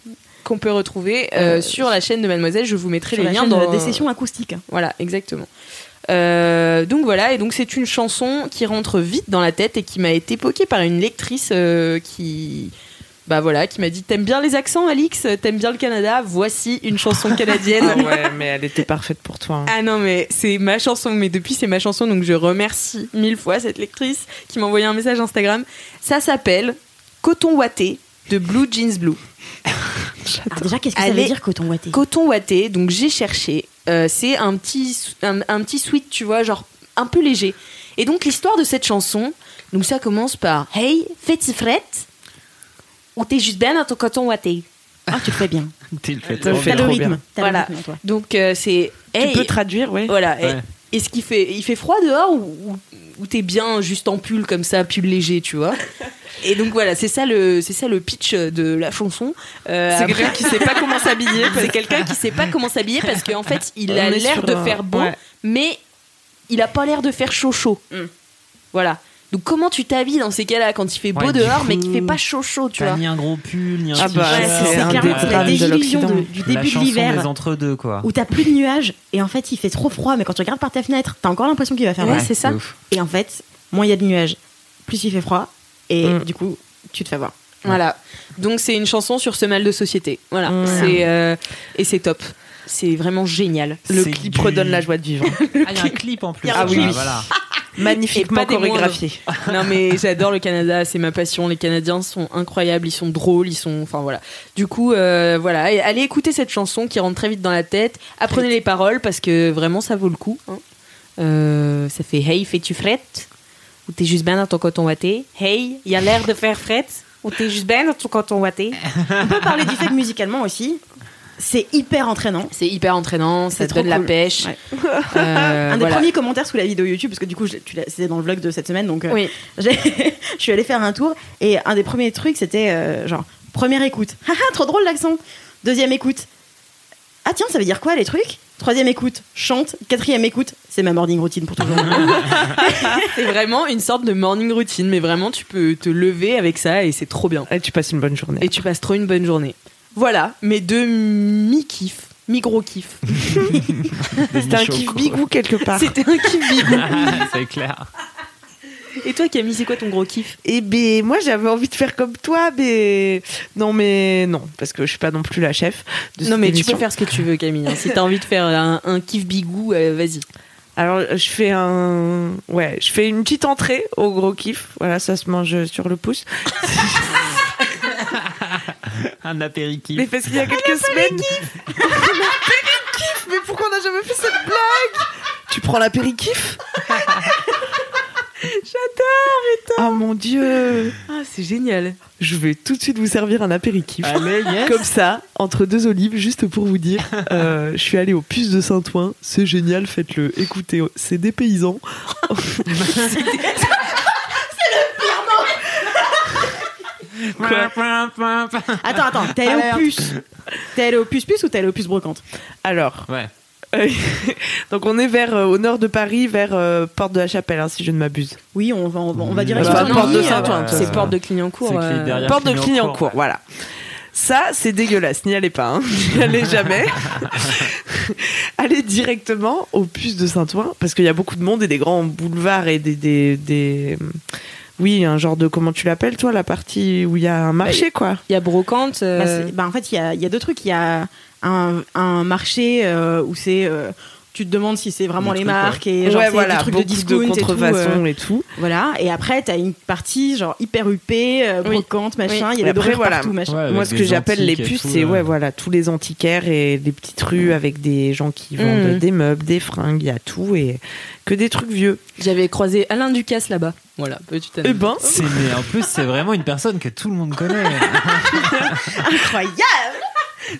qu'on peut retrouver euh, Euh, sur la chaîne de Mademoiselle. Je vous mettrai Sur les la liens dans des sessions acoustiques. Voilà, exactement. Euh, donc voilà, et donc c'est une chanson qui rentre vite dans la tête et qui m'a été évoquée par une lectrice euh, qui, bah voilà, qui m'a dit t'aimes bien les accents, Alix, t'aimes bien le Canada, voici une chanson canadienne. Ah ouais, mais elle était parfaite pour toi. hein. Ah non, mais c'est ma chanson, mais depuis c'est ma chanson, donc je remercie mille fois cette lectrice qui m'a envoyé un message Instagram. Ça s'appelle Coton Watté de Blue Jeans Blue. Alors déjà, qu'est-ce que ça Allez. veut dire coton watté Coton Watté, donc j'ai cherché. Euh, c'est un petit, un, un petit sweat, tu vois, genre un peu léger. Et donc l'histoire de cette chanson, donc ça commence par Hey, fais-tu frette? Ou t'es juste bien dans ton coton Watté Ah, tu le fais bien. Tu le fais bien. le rythme. Voilà. le rythme, toi. Donc euh, c'est Hey, Tu peux traduire, ouais. voilà. Ouais. Et, est-ce qu'il fait, il fait froid dehors ou, ou, ou t'es bien juste en pull comme ça, pull léger, tu vois? Et donc voilà, c'est ça le, c'est ça le pitch de la chanson. Euh, C'est après- quelqu'un qui sait pas comment s'habiller. c'est quelqu'un qui sait pas comment s'habiller parce qu'en fait, il On a l'air de un- faire beau, ouais. mais il a pas l'air de faire chaud chaud. Mm. Voilà. Donc comment tu t'habilles dans ces cas-là quand il fait beau Ouais, dehors mais qu'il fait pas chaud chaud, tu vois ni un gros pull, ni un Ah bah, c'est un clairement la de désillusion de- du La début de chanson des l'hiver entre-deux, quoi. où t'as plus de nuages et en fait il fait trop froid mais quand tu regardes par ta fenêtre t'as encore l'impression qu'il va faire Ouais, c'est ça. ouf. et en fait moins il y a de nuages plus il fait froid et Mm. du coup tu te fais voir Voilà. Donc c'est une chanson sur ce mal de société. Voilà. Ouais. C'est euh, et c'est top. C'est vraiment génial. Le clip du- redonne la joie de vivre. Ah, il y a un clip en plus. Ah oui, oui. Voilà. Magnifiquement chorégraphié. non mais j'adore le Canada, c'est ma passion. Les Canadiens sont incroyables, ils sont drôles, ils sont, enfin voilà. Du coup, euh, voilà, allez écouter cette chanson qui rentre très vite dans la tête. Apprenez les paroles parce que vraiment ça vaut le coup. hein. Euh, ça fait Hey, fais-tu frette? Ou t'es juste bien dans ton coton watté Hey, il y a l'air de faire frette? Ou t'es juste bien dans ton coton watté on peut parler du fait musicalement aussi c'est hyper entraînant C'est hyper entraînant, ça C'est te donne la pêche. Ouais. Euh, un des voilà. premiers commentaires sous la vidéo YouTube parce que du coup c'était dans le vlog de cette semaine donc euh, Oui. je suis allée faire un tour et un des premiers trucs c'était euh, genre première écoute haha trop drôle l'accent deuxième écoute ah tiens ça veut dire quoi les trucs? Troisième écoute chante quatrième écoute c'est ma morning routine pour toujours C'est vraiment une sorte de morning routine, mais vraiment tu peux te lever avec ça et c'est trop bien. Et tu passes une bonne journée. Et tu passes trop une bonne journée. Voilà, mes deux mi-kiff, mi-gros kiff. C'était un kiff bigou quelque part. C'était un kiff bigou. c'est clair. Et toi, Camille, c'est quoi ton gros kiff? Et ben moi j'avais envie de faire comme toi, mais non mais non parce que je suis pas non plus la chef. De Non, mais tu peux faire ce que tu veux, Camille. hein. Si t'as envie de faire un, un kiff bigou, euh, vas-y. Alors je fais un ouais je fais une petite entrée au gros kiff. Voilà ça se mange sur le pouce. Un apéritif. Mais parce qu'il y a quelques semaines. L'apéritif Mais pourquoi on n'a jamais fait cette blague Tu prends l'apéritif J'adore, putain Oh mon dieu Ah, c'est génial. Je vais tout de suite vous servir un apéritif. Allez, yes. Comme ça, entre deux olives, juste pour vous dire, euh, je suis allée au puce de Saint-Ouen, c'est génial, faites-le. Écoutez, c'est des paysans. Attends, attends, t'es allé au puce. T'es allé au puce puce ou t'es allé au puce brocante? Alors, Ouais. euh, donc on est vers euh, au nord de Paris, vers euh, Porte de la Chapelle, hein, si je ne m'abuse. Oui, on va, on va, on va dire Bah, bah, porte de Saint-Ouen, euh, C'est porte de Clignancourt. Euh, Porte de Clignancourt, voilà. Ça, c'est dégueulasse, n'y allez pas, hein. n'y allez jamais. allez directement au puce de Saint-Ouen, parce qu'il y a beaucoup de monde et des grands boulevards et des... des, des- Oui, un genre de... Comment tu l'appelles, toi, la partie où il y a un marché, quoi? Il y a Brocante. euh, Bah, bah, en fait, il y a, y a deux trucs. Il y a un, un marché euh, où c'est. Tu te demandes si c'est vraiment les marques et genre ouais, c'est voilà, des trucs de discount de et tout. contrefaçon euh, et tout. voilà. Et après, t'as une partie genre hyper huppée, euh, Oui. machin. Il y a des voilà. partout, machin. Ouais, Moi, ce que j'appelle les puces, c'est ouais, voilà, tous les antiquaires et les petites rues avec des gens qui vendent Mhm. des meubles, des fringues, il y a tout et que des trucs vieux. J'avais croisé Alain Ducasse là-bas. Voilà, petite Eh anecdote. ben, C'est mais en plus c'est vraiment une personne que tout le monde connaît. Incroyable.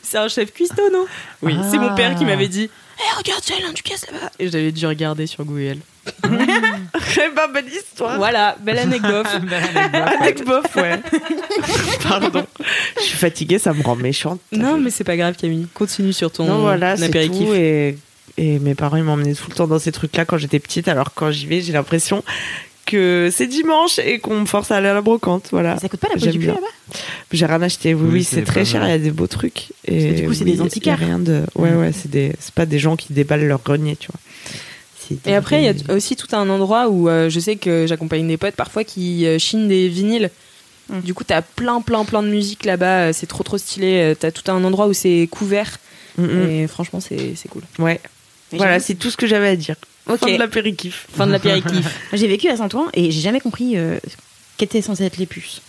C'est un chef cuistot, non? Oui, Ah. c'est mon père qui m'avait dit Eh, regarde, c'est Alain Ducasse là-bas Et j'avais dû regarder sur Google. eh ben, belle histoire. Voilà, belle anecdote. Avec bof, ouais. Pardon. Je suis fatiguée, ça me rend méchante. non, mais c'est pas grave, Camille. Continue sur ton Non, voilà, c'est apéritif. tout. Et, et mes parents, ils m'emmenaient tout le temps dans ces trucs-là quand j'étais petite. Alors, quand j'y vais, j'ai l'impression que c'est dimanche et qu'on me force à aller à la brocante. Voilà. Ça coûte pas la peau du cul là-bas? J'ai rien acheté. Oui, Oui, oui, c'est très cher. Il y a des beaux trucs. Et du coup, c'est oui, des antiquaires. rien de. Ouais, ouais, c'est des. C'est pas des gens qui déballent leur grenier, tu vois. Et après, il y a aussi tout un endroit où euh, je sais que j'accompagne des potes parfois qui euh, chinent des vinyles. Mm. Du coup, t'as plein, plein, plein de musique là-bas. euh, C'est trop, trop stylé. T'as tout un endroit où c'est couvert. Mm, mm. Et franchement, c'est c'est cool. Ouais. Mais Voilà, c'est tout ce que j'avais à dire. Fin de l'apéritif. Fin de l'apéritif. J'ai vécu à Saint-Ouen et j'ai jamais compris euh, qu'étaient censés être les puces.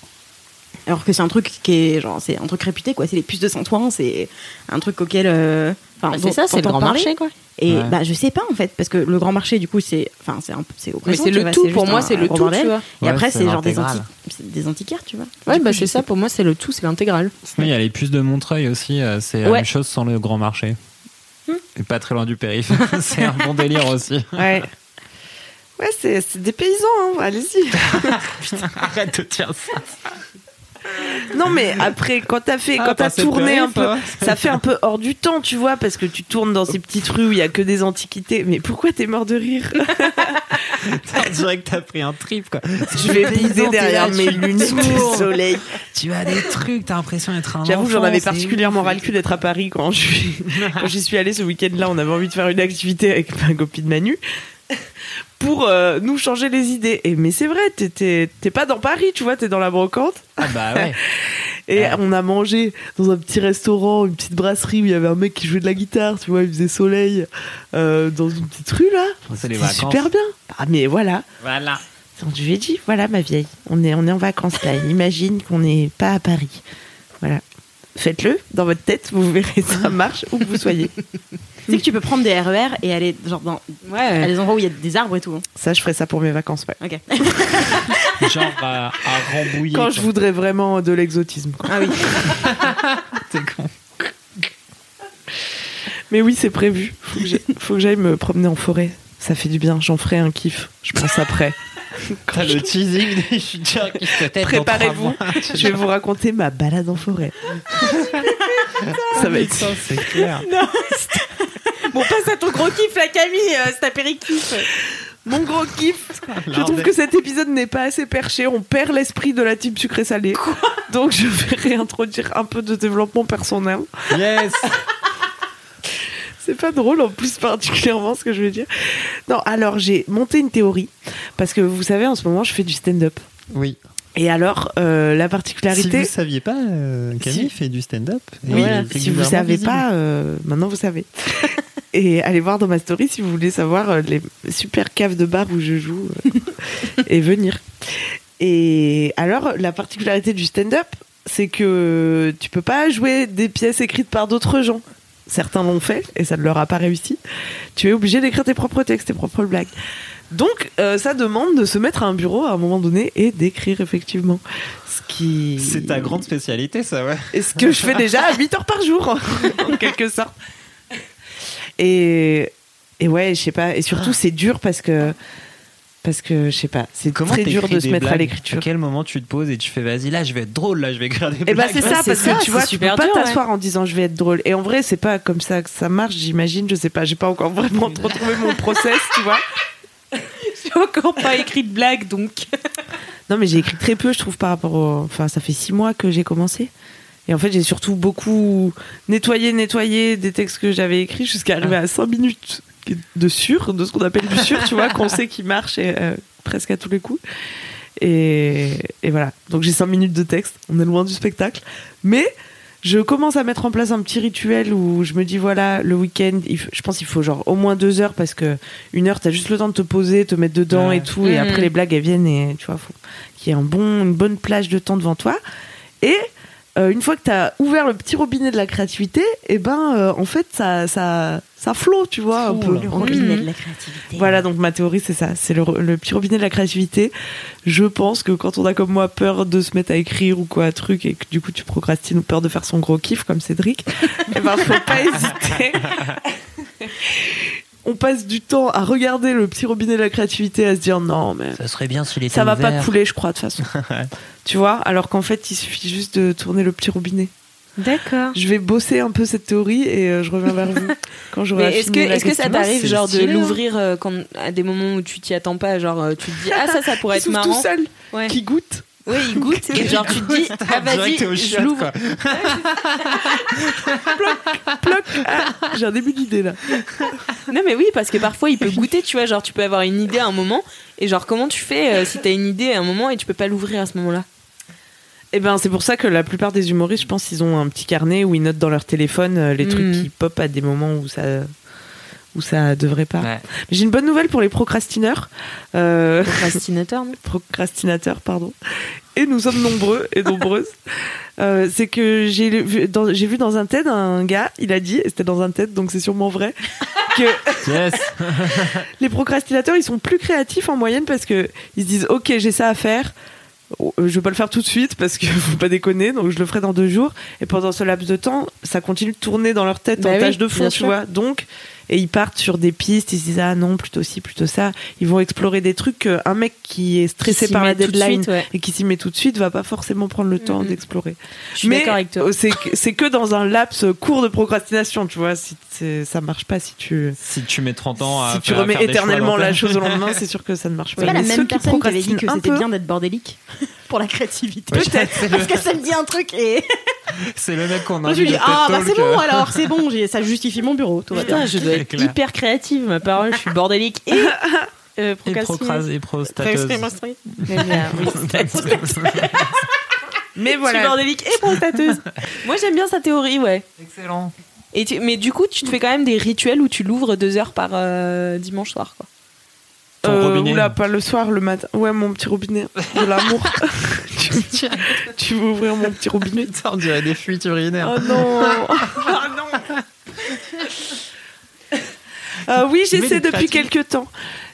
Alors que c'est un truc qui est genre c'est un truc réputé quoi, c'est les puces de Saint-Ouen, c'est un truc auquel euh, enfin, dont- t'entends parler. quoi. Et Ouais. bah je sais pas en fait parce que le grand marché du coup c'est enfin c'est un c'est au Mais c'est le vois, tout. Pour moi, c'est le tout, bordel. tu vois. Et Ouais, après c'est c'est genre des, anti- c'est des antiquaires, tu vois. Ouais, Du bah c'est ça. Pour moi, c'est le tout. C'est l'intégral. Sinon, il y a les puces de Montreuil aussi, euh, c'est la même chose sans le grand marché. Et pas très loin du périph. c'est un bon délire aussi. Ouais. Ouais, c'est c'est des paysans, hein. allez-y. Arrête de dire ça. Non, mais après, quand t'as fait, Ah, quand t'as tourné un peu, hein. ça fait un peu hors du temps, tu vois, parce que tu tournes dans ces petites rues où il y a que des antiquités. Mais pourquoi t'es mort de rire? On dirait que t'as pris un trip, quoi. Je vais baiser derrière mes lunettes de soleil. Tu as des trucs, t'as l'impression d'être un J'avoue, j'en avais particulièrement ras le cul d'être à Paris quand je suis, quand j'y suis allée ce week-end-là. On avait envie de faire une activité avec ma copine Manu pour euh, nous changer les idées. Et mais c'est vrai, t'es- pas dans Paris, tu vois, t'es dans la brocante. Ah bah ouais. Et Ouais. on a mangé dans un petit restaurant, une petite brasserie où il y avait un mec qui jouait de la guitare, tu vois, il faisait soleil euh, dans une petite rue là. C'est les C'était super bien. Ah mais voilà. Voilà. Donc, je lui ai dit, voilà ma vieille, on est, on est en vacances là. Imagine qu'on n'est pas à Paris. Voilà. Faites-le dans votre tête, vous verrez ça marche où que vous soyez. Tu sais que tu peux prendre des RER et aller genre dans à Ouais. des endroits où il y a des arbres et tout. hein. Ça, je ferai ça pour mes vacances. ouais. Ok. Genre à, à Rambouillet. Quand quoi. je voudrais vraiment de l'exotisme. quoi. Ah oui. T'es con. Mais oui, c'est prévu. Faut que j'ai- faut que j'aille me promener en forêt. Ça fait du bien. J'en ferai un kiff. Je pense après. T'as le teasing, je suis déjà peut-être dans trois Préparez-vous. Je vais vous raconter ma balade en forêt. ça va être Ça, c'est clair. Bon, passe à ton gros kiff, la Camille. euh, c'est apéritif. mon gros kiff. Je trouve que cet épisode n'est pas assez perché. On perd l'esprit de la team sucré-salé. Donc je vais réintroduire un peu de développement personnel. Yes. C'est pas drôle en plus particulièrement ce que je veux dire. Non, alors j'ai monté une théorie Parce que vous savez, en ce moment, je fais du stand-up. Oui. Et alors, euh, la Si particularité. vous saviez pas, euh, Camille Si. fait du stand-up. Oui, si vous régulièrement savez visible. pas, euh, maintenant vous savez. et allez voir dans ma story si vous voulez savoir euh, les super caves de bar où je joue et venir. Et alors, la particularité du stand-up, c'est que tu peux pas jouer des pièces écrites par d'autres gens. Certains l'ont fait et ça ne leur a pas réussi. Tu es obligé d'écrire tes propres textes, tes propres blagues. Donc, euh, ça demande de se mettre à un bureau à un moment donné et d'écrire effectivement. Ce qui. C'est ta grande spécialité, ça, ouais. Et ce que je fais déjà à 8 heures par jour, en quelque sorte. Et, et ouais, je sais pas. Et surtout, c'est dur parce que. Parce que, je sais pas, c'est Comment très dur de se mettre à l'écriture. À quel moment tu te poses et tu fais vas-y, là, je vais être drôle, là, je vais écrire des Et bah blagues. c'est ça, Ouais, c'est parce ça, que tu vois, tu peux pas ouais. t'asseoir en disant je vais être drôle. Et en vrai, c'est pas comme ça que ça marche, j'imagine. Je sais pas, j'ai pas encore vraiment retrouvé mon process, tu vois. J'ai encore pas écrit de blague, donc. Non, mais j'ai écrit très peu, je trouve, par rapport au. Enfin, ça fait six mois que j'ai commencé. Et en fait, j'ai surtout beaucoup nettoyé, nettoyé des textes que j'avais écrits jusqu'à arriver à cinq minutes de sûr, de ce qu'on appelle du sûr, tu vois, qu'on sait qui marche et, euh, presque à tous les coups. Et, et voilà. Donc j'ai cinq minutes de texte. On est loin du spectacle. Mais je commence à mettre en place un petit rituel où je me dis voilà, le week-end, je pense qu'il faut genre au moins deux heures parce que une heure, t'as juste le temps de te poser, te mettre dedans Ouais. et tout. Et Mhm. après, les blagues, elles viennent et tu vois, faut qu'il y ait un bon, une bonne plage de temps devant toi. Et euh, une fois que tu as ouvert le petit robinet de la créativité, et ben euh, en fait ça ça ça flot, tu vois un peu. Le En- robinet de la créativité. Voilà, donc ma théorie c'est ça, c'est le, le petit robinet de la créativité. Je pense que quand on a comme moi peur de se mettre à écrire ou quoi un truc et que du coup tu procrastines ou peur de faire son gros kiff comme Cédric, eh ben faut pas hésiter. On passe du temps à regarder le petit robinet de la créativité, à se dire non mais Ça serait bien s'il était ça va pas couler, je crois, de toute façon. tu vois, alors qu'en fait, il suffit juste de tourner le petit robinet. D'accord. Je vais bosser un peu cette théorie et euh, je reviens vers vous quand j'aurai est-ce que, est-ce que ça t'arrive genre de hein. l'ouvrir euh, quand, à des moments où tu t'y attends pas Genre euh, tu te dis ah ça ça pourrait être marrant. tout seul, Ouais. qui goûte. Oui, il goûte et genre tu te dis ah vas-y que t'es au je l'ouvre. quoi. Ploc. Ah, J'ai un début d'idée là. Non mais oui parce que parfois il peut goûter tu vois genre tu peux avoir une idée à un moment et genre comment tu fais euh, si t'as une idée à un moment et tu peux pas l'ouvrir à ce moment-là? Et ben c'est pour ça que la plupart des humoristes, je pense, ils ont un petit carnet où ils notent dans leur téléphone euh, les trucs Mhm. qui pop à des moments où ça où ça devrait pas. Ouais. J'ai une bonne nouvelle pour les procrastineurs. Euh, Procrastinateur non procrastinateurs, pardon. Et nous sommes nombreux et nombreuses. Euh, c'est que j'ai vu, dans, j'ai vu dans un TED un gars, il a dit, et c'était dans un TED, donc c'est sûrement vrai, que Yes. les procrastinateurs, ils sont plus créatifs en moyenne parce que ils se disent, ok, j'ai ça à faire. Euh, Je vais pas le faire tout de suite parce que faut pas déconner, donc je le ferai dans deux jours. Et pendant ce laps de temps, ça continue de tourner dans leur tête Bah en oui, tâche de fond, tu sûr. vois. Donc, et ils partent sur des pistes, ils se disent ah non, plutôt ci, plutôt ça. Ils vont explorer des trucs qu'un mec qui est stressé par la de deadline suite, ouais. et qui s'y met tout de suite va pas forcément prendre le temps d'explorer. Mais euh, c'est que- c'est que dans un laps court de procrastination, tu vois. Si ça marche pas si tu Si tu mets 30 ans à si tu remets éternellement la chose au lendemain, c'est sûr que ça ne marche pas. C'est pas la même qui personne qui avait dit que procrastinent un c'était peu- bien d'être bordélique pour la créativité. Peut-être. Parce que ça me dit un truc et C'est le mec qu'on moi a je lui dis ah bah c'est bon alors c'est bon j'ai- ça justifie mon bureau tout. Putain, je dois être clair. hyper créative, ma parole, je suis bordélique et euh, Et procrastineuse. procras et prostateuse. Mais. Mais Je suis voilà. bordélique et prostateuse. Moi j'aime bien sa théorie, ouais. Excellent. Et tu- mais du coup, tu te fais quand même des rituels où tu l'ouvres deux heures par euh, dimanche soir, quoi. Ton Euh, robinet. oula, pas le soir, le matin. Ouais, mon petit robinet de l'amour. tu, tu veux ouvrir mon petit robinet Putain, on dirait des fuites urinaires. Oh non Oh non Euh, oui, j'essaie depuis quelques temps.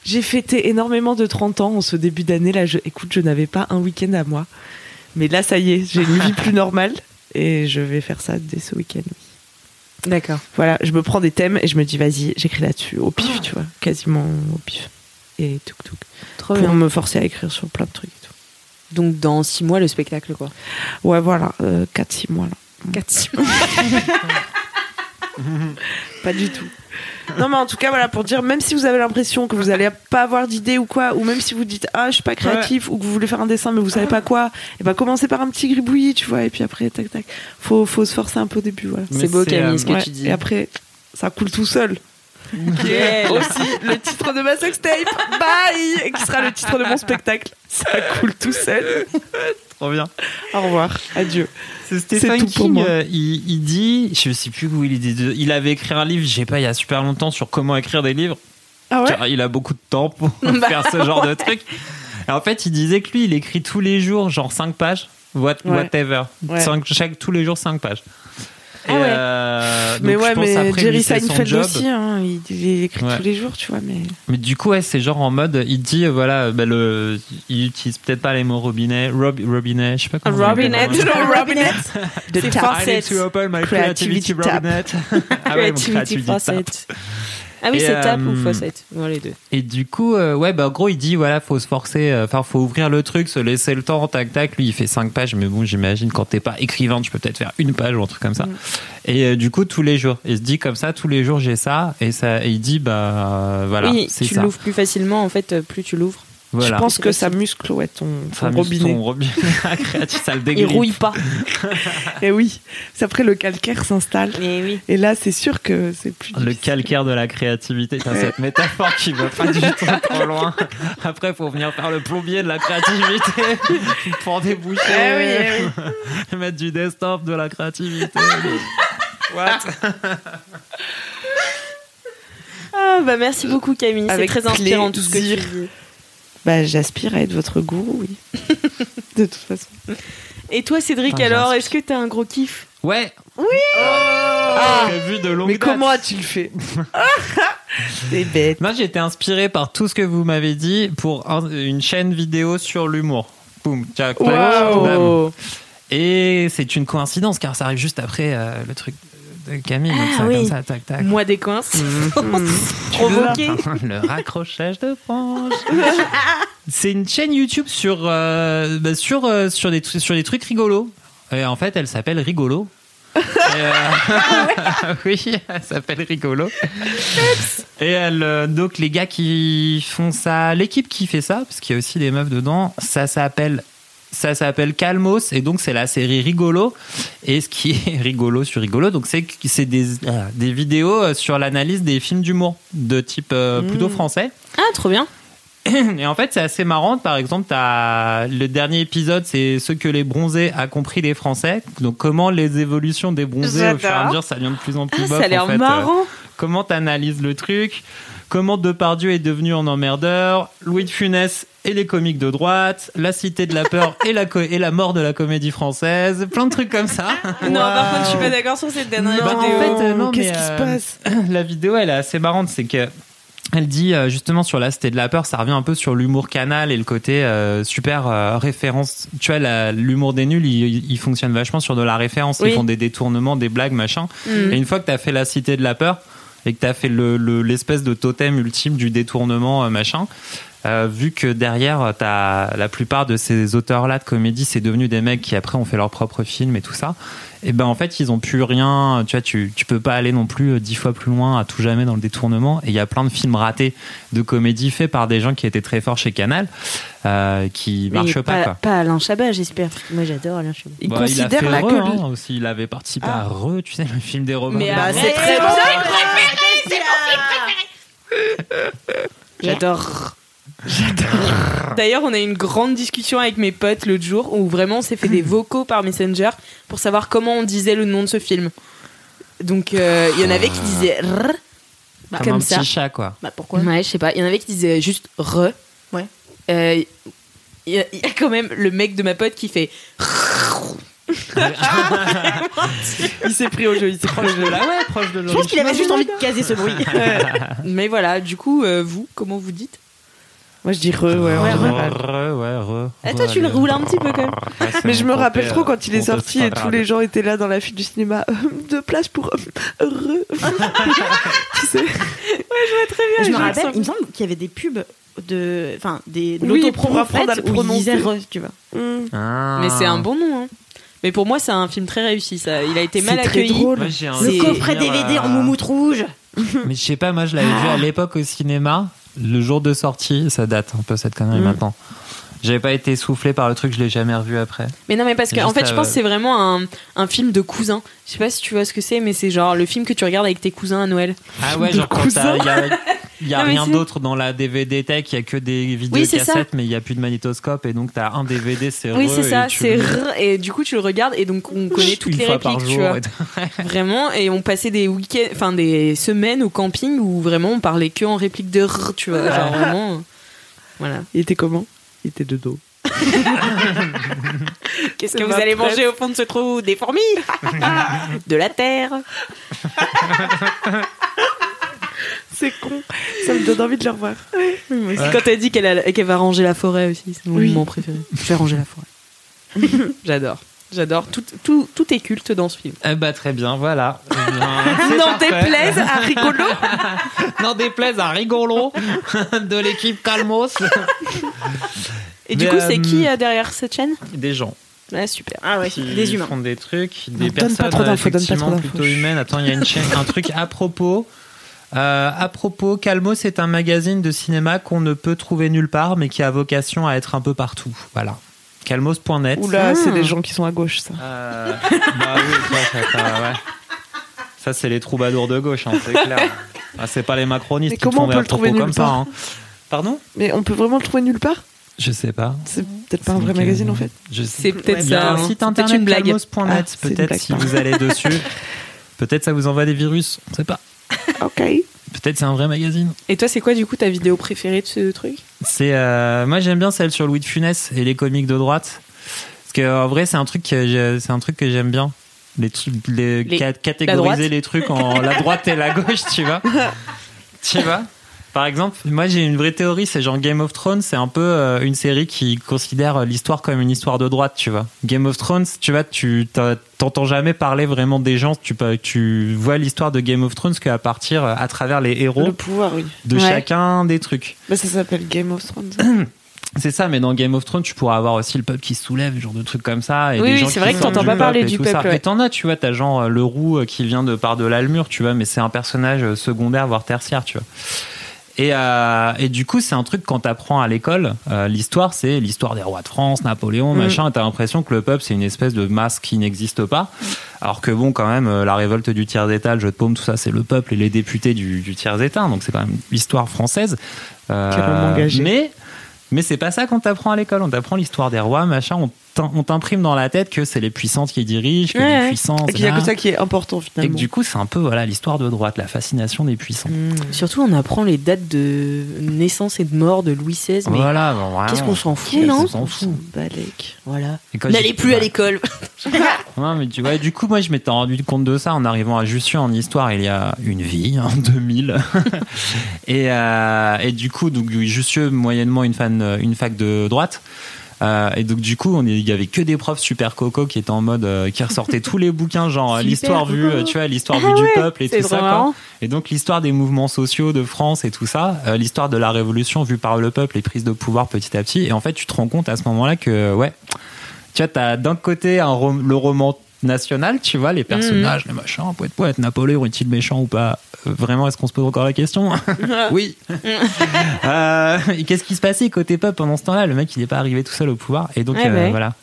J'ai fêté énormément de 30 ans en ce début d'année. Là, je, écoute, je n'avais pas un week-end à moi. Mais là, ça y est, j'ai une vie plus normale. Et je vais faire ça dès ce week-end. D'accord. Voilà, je me prends des thèmes et je me dis, vas-y, j'écris là-dessus, au pif, tu vois, quasiment au pif. Et tout, tout. Trop Pour bien. me forcer à écrire sur plein de trucs et tout. Donc dans six mois, le spectacle, quoi. Ouais, voilà, 4-6 mois là. 4 six mois. Pas du tout. Non, mais en tout cas, voilà, pour dire, même si vous avez l'impression que vous allez pas avoir d'idée ou quoi, ou même si vous dites, ah, je suis pas créatif, ou que vous voulez faire un dessin, mais vous savez pas quoi, et ben commencez par un petit gribouillis, tu vois, et puis après, tac, tac. Faut, faut se forcer un peu au début, voilà. C'est beau, c'est, Camille, euh, ce que Ouais, tu dis. Et après, ça coule tout seul. Qui est aussi le titre de ma sextape. Bye Et qui sera le titre de mon spectacle. Ça coule tout seul. Trop bien. Au revoir. Adieu. C'est Stephen tout pour King, moi. euh, il, il dit, je sais plus où il dit, il avait écrit un livre, je sais pas, il y a super longtemps sur comment écrire des livres. Ah ouais Car il a beaucoup de temps pour faire ce genre de truc. Et en fait, il disait que lui, il écrit tous les jours, genre 5 pages, what, Ouais. whatever. Ouais. Cinq- chaque, tous les jours 5 pages. Ah ouais. euh, Mais ouais, pense mais après, Jerry Seinfeld aussi, hein, il, il écrit Ouais. tous les jours, tu vois, mais... Mais du coup, ouais, c'est genre en mode, il dit, euh, voilà, bah, le, il utilise peut-être pas les mots robinet, rob, robinet, je sais pas comment. appelle Robinet. vraiment. Robinet de C'est tap. I need to open my creativity, Creativity robinet. ah ouais, mon Creativity faucet. Ah oui, Et, c'est tap ou euh, faucette. Bon, les deux. Et du coup, euh, ouais, bah, en gros, il dit, voilà, faut se forcer, euh, enfin, faut ouvrir le truc, se laisser le temps, tac, tac. Lui, il fait cinq pages, mais bon, j'imagine, quand t'es pas écrivain, tu peux peut-être faire une page ou un truc comme ça. Et euh, du coup, tous les jours, il se dit comme ça, tous les jours, j'ai ça, et ça, et il dit, bah, voilà, oui, c'est tu ça. l'ouvres plus facilement, en fait, plus tu l'ouvres. Voilà. Je pense que ça muscle ouais, ton, ton Ça amuse robinet. ton robinet créatif, ça le Il dégrippe. rouille pas. Et oui, c'est après le calcaire s'installe. Oui. Et là, c'est sûr que c'est plus Le difficile. calcaire de la créativité, cette métaphore qui va pas du tout trop loin. Après, faut venir faire le plombier de la créativité pour déboucher, Eh oui, eh mettre du desktop de la créativité. What? Ah, bah merci beaucoup, Camille. C'est très inspirant tout ce que tu dis. Bah, j'aspire à être votre gourou, oui. de toute façon. Et toi, Cédric, Putain, alors, est-ce que t'as un gros kiff? Ouais. Oui. vu de longue Mais date. comment as-tu le fait? C'est bête. Moi, j'ai été inspiré par tout ce que vous m'avez dit pour un- une chaîne vidéo sur l'humour. Boum. Waouh Et c'est une coïncidence car ça arrive juste après euh, le truc de Camille. donc Ah ça, oui. comme ça, tac, tac. Moi, des coins. Mhm. Provoqué. le raccrochage de franges. c'est une chaîne YouTube sur euh, bah, sur euh, sur des sur des trucs rigolos. Et en fait, elle s'appelle Rigolo. Euh, oui, elle s'appelle Rigolo. Et elle, euh, donc les gars qui font ça, l'équipe qui fait ça, parce qu'il y a aussi des meufs dedans, ça s'appelle ça s'appelle Calmos et donc c'est la série Rigolo et ce qui est rigolo sur rigolo donc c'est c'est des, euh, des vidéos euh, sur l'analyse des films d'humour de type euh, plutôt français Ah, trop bien. et en fait, c'est assez marrant. Par exemple, as le dernier épisode, c'est ce que les bronzés a compris les Français. Donc, comment les évolutions des bronzés au fur et à mesure, ça devient de plus en plus Ah, ça a l'air marrant. Euh, comment t'analyses le truc Comment Depardieu est devenu un emmerdeur Louis de Funès et les comiques de droite La cité de la peur et la, co- et la mort de la comédie française Plein de trucs comme ça. Non, par contre, je suis pas d'accord sur cette dernière Bah, vidéo. en fait, euh, non, Qu'est-ce qui se euh, passe la vidéo, elle est assez marrante. C'est que elle dit euh, justement sur la cité de la peur, ça revient un peu sur l'humour canal et le côté euh, super euh, référence. Tu vois, l'humour des nuls, il, il fonctionne vachement sur de la référence. Oui. Ils font des détournements, des blagues, machin. Mm. Et une fois que t'as fait la cité de la peur et que t'as fait le- le- l'espèce de totem ultime du détournement, euh, machin. Euh, vu que derrière, t'as la plupart de ces auteurs-là de comédie, c'est devenu des mecs qui après ont fait leur propre film et tout ça. Et ben en fait, ils ont plus rien. Tu vois, tu, tu peux pas aller non plus euh, dix fois plus loin à tout jamais dans le détournement. Et il y a plein de films ratés de comédie faits par des gens qui étaient très forts chez Canal, euh, qui Mais marchent pas, pas, quoi. pas Alain Chabat, j'espère. Moi, j'adore Alain Chabat. Il Bah, considère il a fait là Re, que... hein, aussi. Il avait participé à Re, tu sais, le film des Robins. Bah, c'est très bon. J'adore. D'ailleurs, on a eu une grande discussion avec mes potes l'autre jour où vraiment on s'est fait des vocaux par Messenger pour savoir comment on disait le nom de ce film. Donc, euh, il y en avait qui disaient rrr, Comme, comme un ça. petit chat, quoi. Bah pourquoi? Ouais, je sais pas. Il y en avait qui disaient juste re. Ouais. Euh, Il y, a- il y a quand même le mec de ma pote qui fait. Il s'est pris au jeu, il s'est pris au jeu. Là, ouais, proche de Je pense qu'il avait juste envie de caser ce bruit. Mais voilà, du coup, euh, vous, comment vous dites? Moi, je dis re, ouais, en Ouais, général. Re, ouais, re. Ah, toi, tu le roules un petit peu quand même. Ouais, c'est Mais je me rappelle trop euh, quand il est sorti et tous les gens étaient là dans la file du cinéma. de place pour euh, re. tu sais je me je rappelle, sens- il me semble qu'il y avait des pubs de. Enfin, des Oui, pour apprendre à le prononcer. re, tu vois. Hmm. Ah. Mais c'est un bon nom. Hein. Mais pour moi, c'est un film très réussi. Ça. Il a été mal C'est très accueilli. drôle. Moi, Le coffret DVD en euh, moumoute rouge. Mais je sais pas, moi je l'avais vu à l'époque au cinéma, le jour de sortie, ça date un peu cette connerie Mm. maintenant. J'avais pas été soufflé par le truc, je l'ai jamais revu après. Mais non, mais parce C'est que en fait, je pense que c'est vraiment un, un film de cousins. Je sais pas si tu vois ce que c'est, mais c'est genre le film que tu regardes avec tes cousins à Noël. Ah ouais, genre quand cousin. il y a, y a Non, mais rien d'autre dans la DVD tech, il y a que des vidéos Oui, mais il y a plus de magnétoscope et donc t'as un DVD, c'est Oui, c'est ça, et tu c'est le- r et du coup tu le regardes et donc on connaît toutes Une les fois par répliques, tu vois. et. Vraiment, et on passait des week-ends, enfin des semaines au camping où vraiment on parlait que en réplique de r, tu vois. Genre vraiment. Voilà. Il était comment? Il était de dos. Qu'est-ce que vous allez prête. manger au fond de ce trou Des fourmis? De la terre C'est con. Ça me donne envie de le revoir. C'est quand elle dit qu'elle a- qu'elle va ranger la forêt aussi, c'est mon Oui. moment préféré. Je vais ranger la forêt. J'adore. J'adore. Tout, tout, tout est culte dans ce film. Eh bah très bien, voilà. Eh bien, c'est N'en parfait. déplaise à rigolo. N'en déplaise à rigolo de l'équipe Calmos. Et du Mais, coup, c'est euh, qui euh, derrière cette chaîne? Des gens Ouais, super. Ah ouais, qui des humains. font des trucs, des Non, donne pas personnes trop d'infos, donne pas effectivement d'infos. plutôt humaines. Attends, il y a une chaîne, un truc à propos. Euh, à propos, Calmos c'est un magazine de cinéma qu'on ne peut trouver nulle part, mais qui a vocation à être un peu partout. Voilà. Calmos.net. Oula, c'est les gens qui sont à gauche, ça. Euh, bah oui, ça, ça, ça, ouais. Ça, c'est les troubadours de gauche, hein, c'est clair. Ah, c'est pas les macronistes Mais qui comment font on des peut le trouver comme nulle ça. part hein. Pardon? Mais on peut vraiment le trouver nulle part? Je sais pas. C'est peut-être pas un vrai magazine en fait. Je C'est peut-être a ça. un hein. site internet calmos.net. Ah, peut-être si vous allez dessus. Peut-être ça vous envoie des virus. On sait pas. Ok. Peut-être c'est un vrai magazine. Et toi, c'est quoi du coup ta vidéo préférée de ce truc? C'est euh, moi j'aime bien celle sur Louis de Funès et les comiques de droite. Parce que en vrai c'est un truc que c'est un truc que j'aime bien. Les trucs les, Les- catégoriser les trucs en la droite et la gauche tu vois. Tu vois? Par exemple moi j'ai une vraie théorie c'est genre Game of Thrones c'est un peu euh, une série qui considère l'histoire comme une histoire de droite tu vois Game of Thrones tu vois tu t'entends jamais parler vraiment des gens tu tu vois l'histoire de Game of Thrones qu'à partir euh, à travers les héros Le pouvoir, oui. de Ouais. chacun des trucs Bah, ça s'appelle Game of Thrones. c'est ça, mais dans Game of Thrones, tu pourras avoir aussi le peuple qui se soulève, genre de trucs comme ça. Et Oui, oui, c'est vrai que t'entends pas parler du peuple, ouais. Et t'en as, tu vois, t'as genre euh, le roux euh, qui vient de par de mur, tu vois, mais c'est un personnage euh, secondaire, voire tertiaire, tu vois. Et, euh, et du coup, c'est un truc quand t'apprends à l'école, euh, l'histoire, c'est l'histoire des rois de France, Napoléon, Mm. machin. T'as l'impression que le peuple, c'est une espèce de masse qui n'existe pas. Alors que bon, quand même, euh, la révolte du tiers-état, le jeu de paume, tout ça, c'est le peuple et les députés du, du tiers-état. Donc c'est quand même l'histoire française. Euh, mais mais c'est pas ça qu'on t'apprend à l'école. On t'apprend l'histoire des rois, machin. On on t'imprime dans la tête que c'est les puissances qui dirigent, que Ouais, les ouais. puissances. Et qu'il y a que ça qui est important Et que finalement. du coup, c'est un peu voilà l'histoire de droite, la fascination des puissants. Surtout, on apprend les dates de naissance et de mort de Louis XVI. Mais Voilà, bon, vraiment. qu'est-ce qu'on s'en fout, non qu'on s'en fout? Balèque. Voilà. N'allez plus à ouais. l'école. Non, mais tu vois, du coup, moi, je m'étais rendu compte de ça en arrivant à Jussieu en histoire il y a une vie, en 2000. et, euh, et du coup, donc, Jussieu, moyennement une, fan, une fac de droite. Euh, et donc du coup, on il y avait que des profs super coco qui étaient en mode, euh, qui ressortaient tous les bouquins, genre Super l'histoire vue, euh, tu vois, l'histoire Ah vue du ouais, peuple et tout ça. quoi. Et donc l'histoire des mouvements sociaux de France et tout ça, euh, l'histoire de la révolution vue par le peuple et prise de pouvoir petit à petit. Et en fait, tu te rends compte à ce moment-là que, ouais, tu vois, t'as d'un côté un rom- le roman national, tu vois, les personnages, les machins, poète poète, Napoléon est-il méchant ou pas? Euh, Vraiment, est-ce qu'on se pose encore la question Oui. Euh, Qu'est-ce qui se passait côté peuple pendant ce temps-là? Le mec, il n'est pas arrivé tout seul au pouvoir. Et donc, Ouais, euh, ouais. voilà.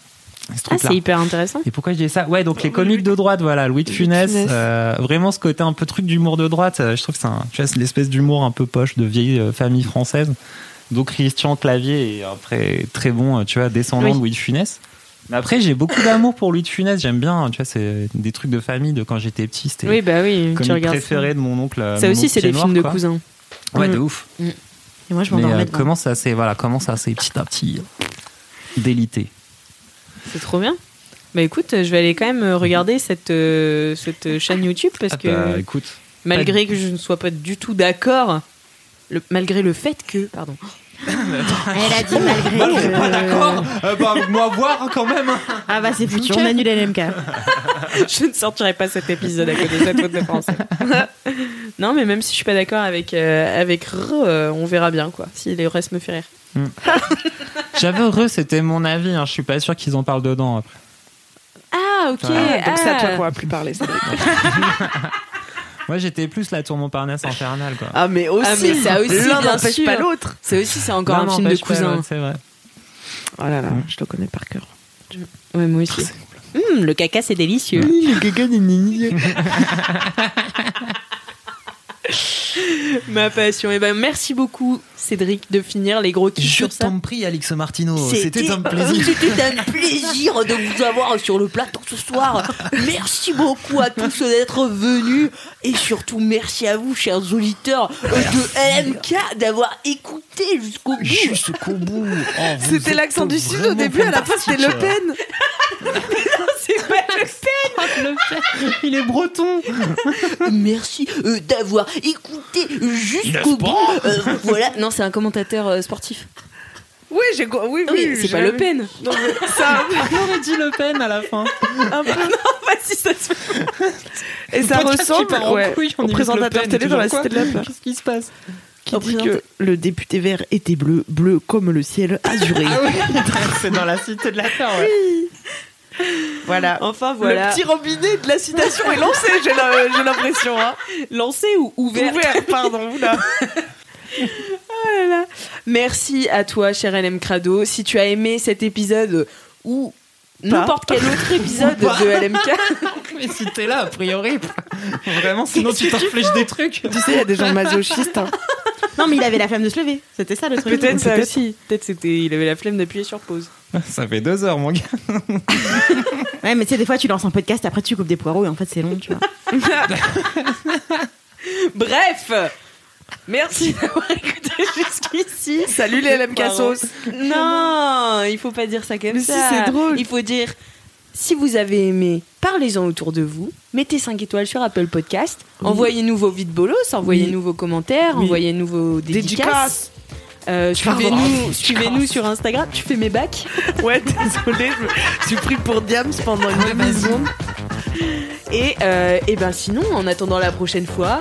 Ce Ah, c'est hyper intéressant. Et pourquoi je dis ça? Ouais, donc les comiques de droite, voilà, Louis de Funès, euh, vraiment ce côté un peu truc d'humour de droite, euh, je trouve que c'est un- l'espèce d'humour un peu poche de vieille euh, famille française. Donc Christian Clavier est après très bon, euh, tu vois, descendant Oui. de Louis de Funès. Mais après, j'ai beaucoup d'amour pour Louis de Funès, j'aime bien, tu vois, c'est des trucs de famille de quand j'étais petit, c'était Oui, bah oui, tu regardes préféré de mon oncle. euh, ça. Ça mon aussi, oncle c'est des films de quoi. cousins. Ouais, de Mm. ouf. Et moi, je Mais m'endormais euh, comment ça s'est voilà, comment ça s'est petit à petit euh, délité. C'est trop bien. Bah écoute, je vais aller quand même regarder cette, euh, cette chaîne YouTube parce Ah que bah, écoute, malgré que je ne sois pas du tout d'accord, le- malgré le fait que, pardon, Elle a dit malgré que... Euh, bah, moi voir quand même. Ah bah c'est foutu, on annule LMK. je ne sortirai pas cet épisode à côté de cette faute de français. non, mais même si je suis pas d'accord avec euh, avec R, euh, on verra bien quoi. Si le reste me fait rire. J'avais heureux, c'était mon avis. Hein. Je suis pas sûr qu'ils en parlent dedans après. Ah ok. Voilà. Donc c'est à toi ah. qu'on va plus parler. ça. Moi, j'étais plus la tour Montparnasse infernale, quoi. Ah mais aussi, Ah, mais ça aussi, l'un n'empêche pas l'autre. C'est aussi c'est encore un film de ouais, C'est vrai. Oh là là, je le connais par cœur. Ouais, moi aussi. Hum, le caca, c'est délicieux. Ma passion. Et ben, merci beaucoup, Cédric, de finir les gros kiffs Je sur ça. t'en prie, Alix Martino. C'était un plaisir. C'était un plaisir de vous avoir sur le plateau ce soir. Merci beaucoup à tous d'être venus et surtout merci à vous, chers auditeurs de LMK, d'avoir écouté jusqu'au bout. Jusqu'au bout. Oh, C'était l'accent du sud au début, à la fin c'était Le. Pen. C'est pas le Il est breton. Merci euh, d'avoir écouté jusqu'au bout. Euh, voilà, non, c'est un commentateur euh, sportif. Oui, j'ai oui, Oui, oui, c'est pas Le Pen. Non, mais ça, On aurait dit Le Pen à la fin. un peu. Vas-y, ça se fait. Et ça ressemble ouais, couille, on au présentateur télé dans la Cité de la Plage. Qu'est-ce qui se passe qui dit que le député vert était bleu, bleu comme le ciel azuré. Ah oui, c'est dans la cité de la Terre, ouais. Voilà. Enfin, voilà. Le petit robinet de la citation est lancé, j'ai j'ai l'impression. Hein. Lancé ou ouvert? Ouvert, pardon. oula. Merci à toi, cher LM Crado. Si tu as aimé cet épisode ou n'importe quel autre épisode de LMK, Mais si t'es là, a priori, vraiment, sinon tu t'infliges des trucs. Tu sais, il y a des gens masochistes. hein. Non, mais il avait la flemme de se lever. C'était ça le truc. peut-être ça aussi. Peut-être c'était, il avait la flemme d'appuyer sur pause. Ça fait deux heures, mon gars. Ouais, mais tu sais, des fois, tu lances un podcast, après tu coupes des poireaux et en fait, c'est long, tu vois. Bref, merci d'avoir écouté jusqu'ici. Salut les LM. Cassos. Non, il faut pas dire ça comme Mais si, ça. c'est drôle. Il faut dire si vous avez aimé, parlez-en autour de vous. Mettez 5 étoiles sur Apple Podcast. Envoyez-nous vos vides bolos, envoyez-nous vos commentaires, Oui. envoyez-nous vos dédicaces. Euh, suivez-nous, suivez-nous sur Instagram. Tu fais mes bacs. Ouais, désolé, je me suis pris pour Diams pendant une demi-seconde. Et, euh, et ben sinon, en attendant la prochaine fois,